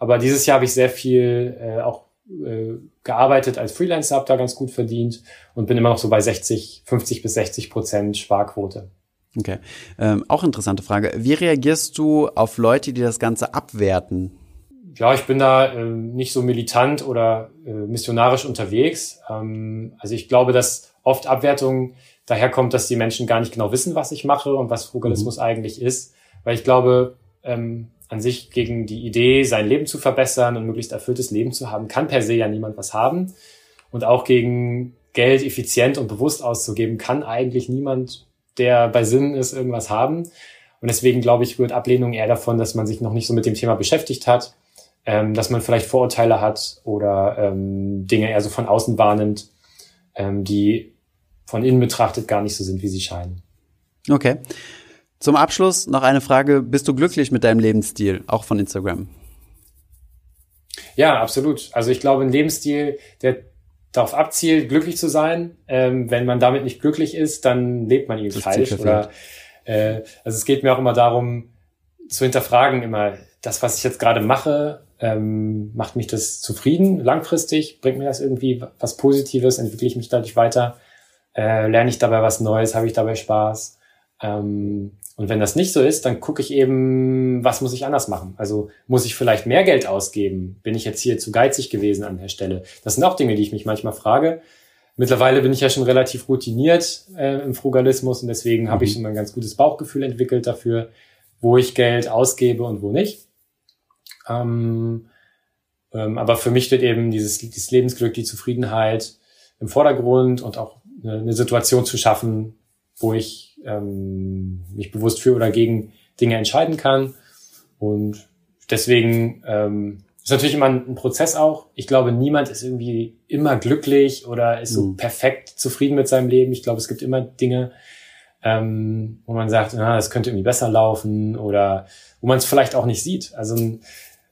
Aber dieses Jahr habe ich sehr viel äh, auch äh, gearbeitet als Freelancer, habe da ganz gut verdient und bin immer noch so bei 60, 50 bis 60 Prozent Sparquote. Okay. Ähm, auch interessante Frage. Wie reagierst du auf Leute, die das Ganze abwerten? Ja, ich bin da äh, nicht so militant oder äh, missionarisch unterwegs. Ähm, also ich glaube, dass oft Abwertung daherkommt, dass die Menschen gar nicht genau wissen, was ich mache und was Frugalismus mhm. eigentlich ist. Weil ich glaube, ähm, an sich gegen die Idee, sein Leben zu verbessern und möglichst erfülltes Leben zu haben, kann per se ja niemand was haben. Und auch gegen Geld effizient und bewusst auszugeben, kann eigentlich niemand, der bei Sinnen ist, irgendwas haben. Und deswegen glaube ich, rührt Ablehnung eher davon, dass man sich noch nicht so mit dem Thema beschäftigt hat ähm, dass man vielleicht Vorurteile hat oder ähm, Dinge eher so von außen wahrnimmt, ähm, die von innen betrachtet gar nicht so sind, wie sie scheinen. Okay. Zum Abschluss noch eine Frage. Bist du glücklich mit deinem Lebensstil, auch von Instagram? Ja, absolut. Also ich glaube, ein Lebensstil, der darauf abzielt, glücklich zu sein. Ähm, wenn man damit nicht glücklich ist, dann lebt man ihn falsch. Oder äh, also es geht mir auch immer darum, zu hinterfragen, immer das, was ich jetzt gerade mache, ähm, macht mich das zufrieden, langfristig, bringt mir das irgendwie was Positives, entwickle ich mich dadurch weiter, äh, lerne ich dabei was Neues, habe ich dabei Spaß. Ähm, und wenn das nicht so ist, dann gucke ich eben, was muss ich anders machen? Also muss ich vielleicht mehr Geld ausgeben? Bin ich jetzt hier zu geizig gewesen an der Stelle? Das sind auch Dinge, die ich mich manchmal frage. Mittlerweile bin ich ja schon relativ routiniert äh, im Frugalismus und deswegen mhm. habe ich mhm. schon ein ganz gutes Bauchgefühl entwickelt dafür, wo ich Geld ausgebe und wo nicht. Ähm, ähm, aber für mich steht eben dieses, dieses Lebensglück, die Zufriedenheit im Vordergrund und auch eine, eine Situation zu schaffen, wo ich ähm, mich bewusst für oder gegen Dinge entscheiden kann. Und deswegen ähm, ist natürlich immer ein Prozess auch. Ich glaube, niemand ist irgendwie immer glücklich oder ist so mhm. perfekt zufrieden mit seinem Leben. Ich glaube, es gibt immer Dinge, ähm, wo man sagt, na, das könnte irgendwie besser laufen oder wo man es vielleicht auch nicht sieht. Also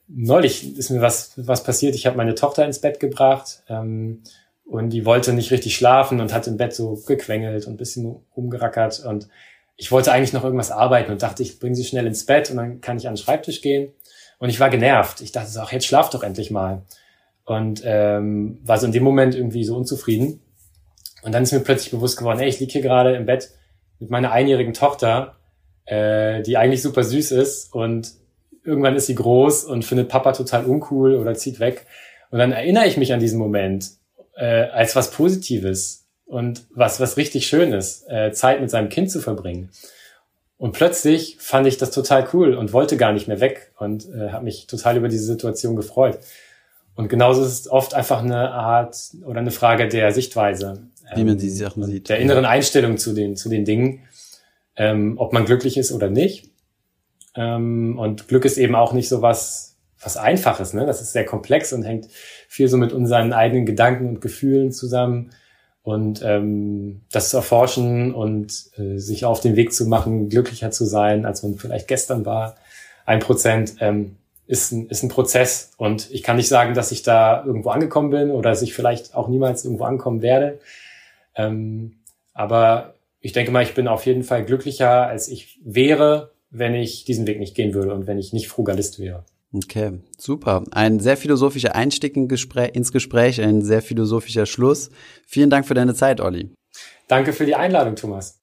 neulich ist mir was, was passiert. Ich habe meine Tochter ins Bett gebracht ähm, und die wollte nicht richtig schlafen und hat im Bett so gequengelt und bisschen rumgerackert und ich wollte eigentlich noch irgendwas arbeiten und dachte, ich bringe sie schnell ins Bett und dann kann ich an den Schreibtisch gehen. Und ich war genervt. Ich dachte so, ach, jetzt schlaf doch endlich mal. Und ähm, war so in dem Moment irgendwie so unzufrieden. Und dann ist mir plötzlich bewusst geworden, ey, ich liege hier gerade im Bett mit meiner einjährigen Tochter, äh, die eigentlich super süß ist und irgendwann ist sie groß und findet Papa total uncool oder zieht weg. Und dann erinnere ich mich an diesen Moment äh, als was Positives und was, was richtig Schönes, äh, Zeit mit seinem Kind zu verbringen. Und plötzlich fand ich das total cool und wollte gar nicht mehr weg und äh, habe mich total über diese Situation gefreut. Und genauso ist es oft einfach eine Art oder eine Frage der Sichtweise. Wie man die Sachen sieht. Der inneren Einstellung zu den, zu den Dingen, ähm, ob man glücklich ist oder nicht. Ähm, und Glück ist eben auch nicht so was, was Einfaches, ne? Das ist sehr komplex und hängt viel so mit unseren eigenen Gedanken und Gefühlen zusammen. Und ähm, das zu erforschen und äh, sich auf den Weg zu machen, glücklicher zu sein, als man vielleicht gestern war, ein Prozent, ähm, ist, ein, ist ein Prozess. Und ich kann nicht sagen, dass ich da irgendwo angekommen bin oder dass ich vielleicht auch niemals irgendwo ankommen werde. Ähm, aber ich denke mal, ich bin auf jeden Fall glücklicher, als ich wäre, wenn ich diesen Weg nicht gehen würde und wenn ich nicht Frugalist wäre. Okay, super. Ein sehr philosophischer Einstieg in Gespräch, ins Gespräch, ein sehr philosophischer Schluss. Vielen Dank für deine Zeit, Olli. Danke für die Einladung, Thomas.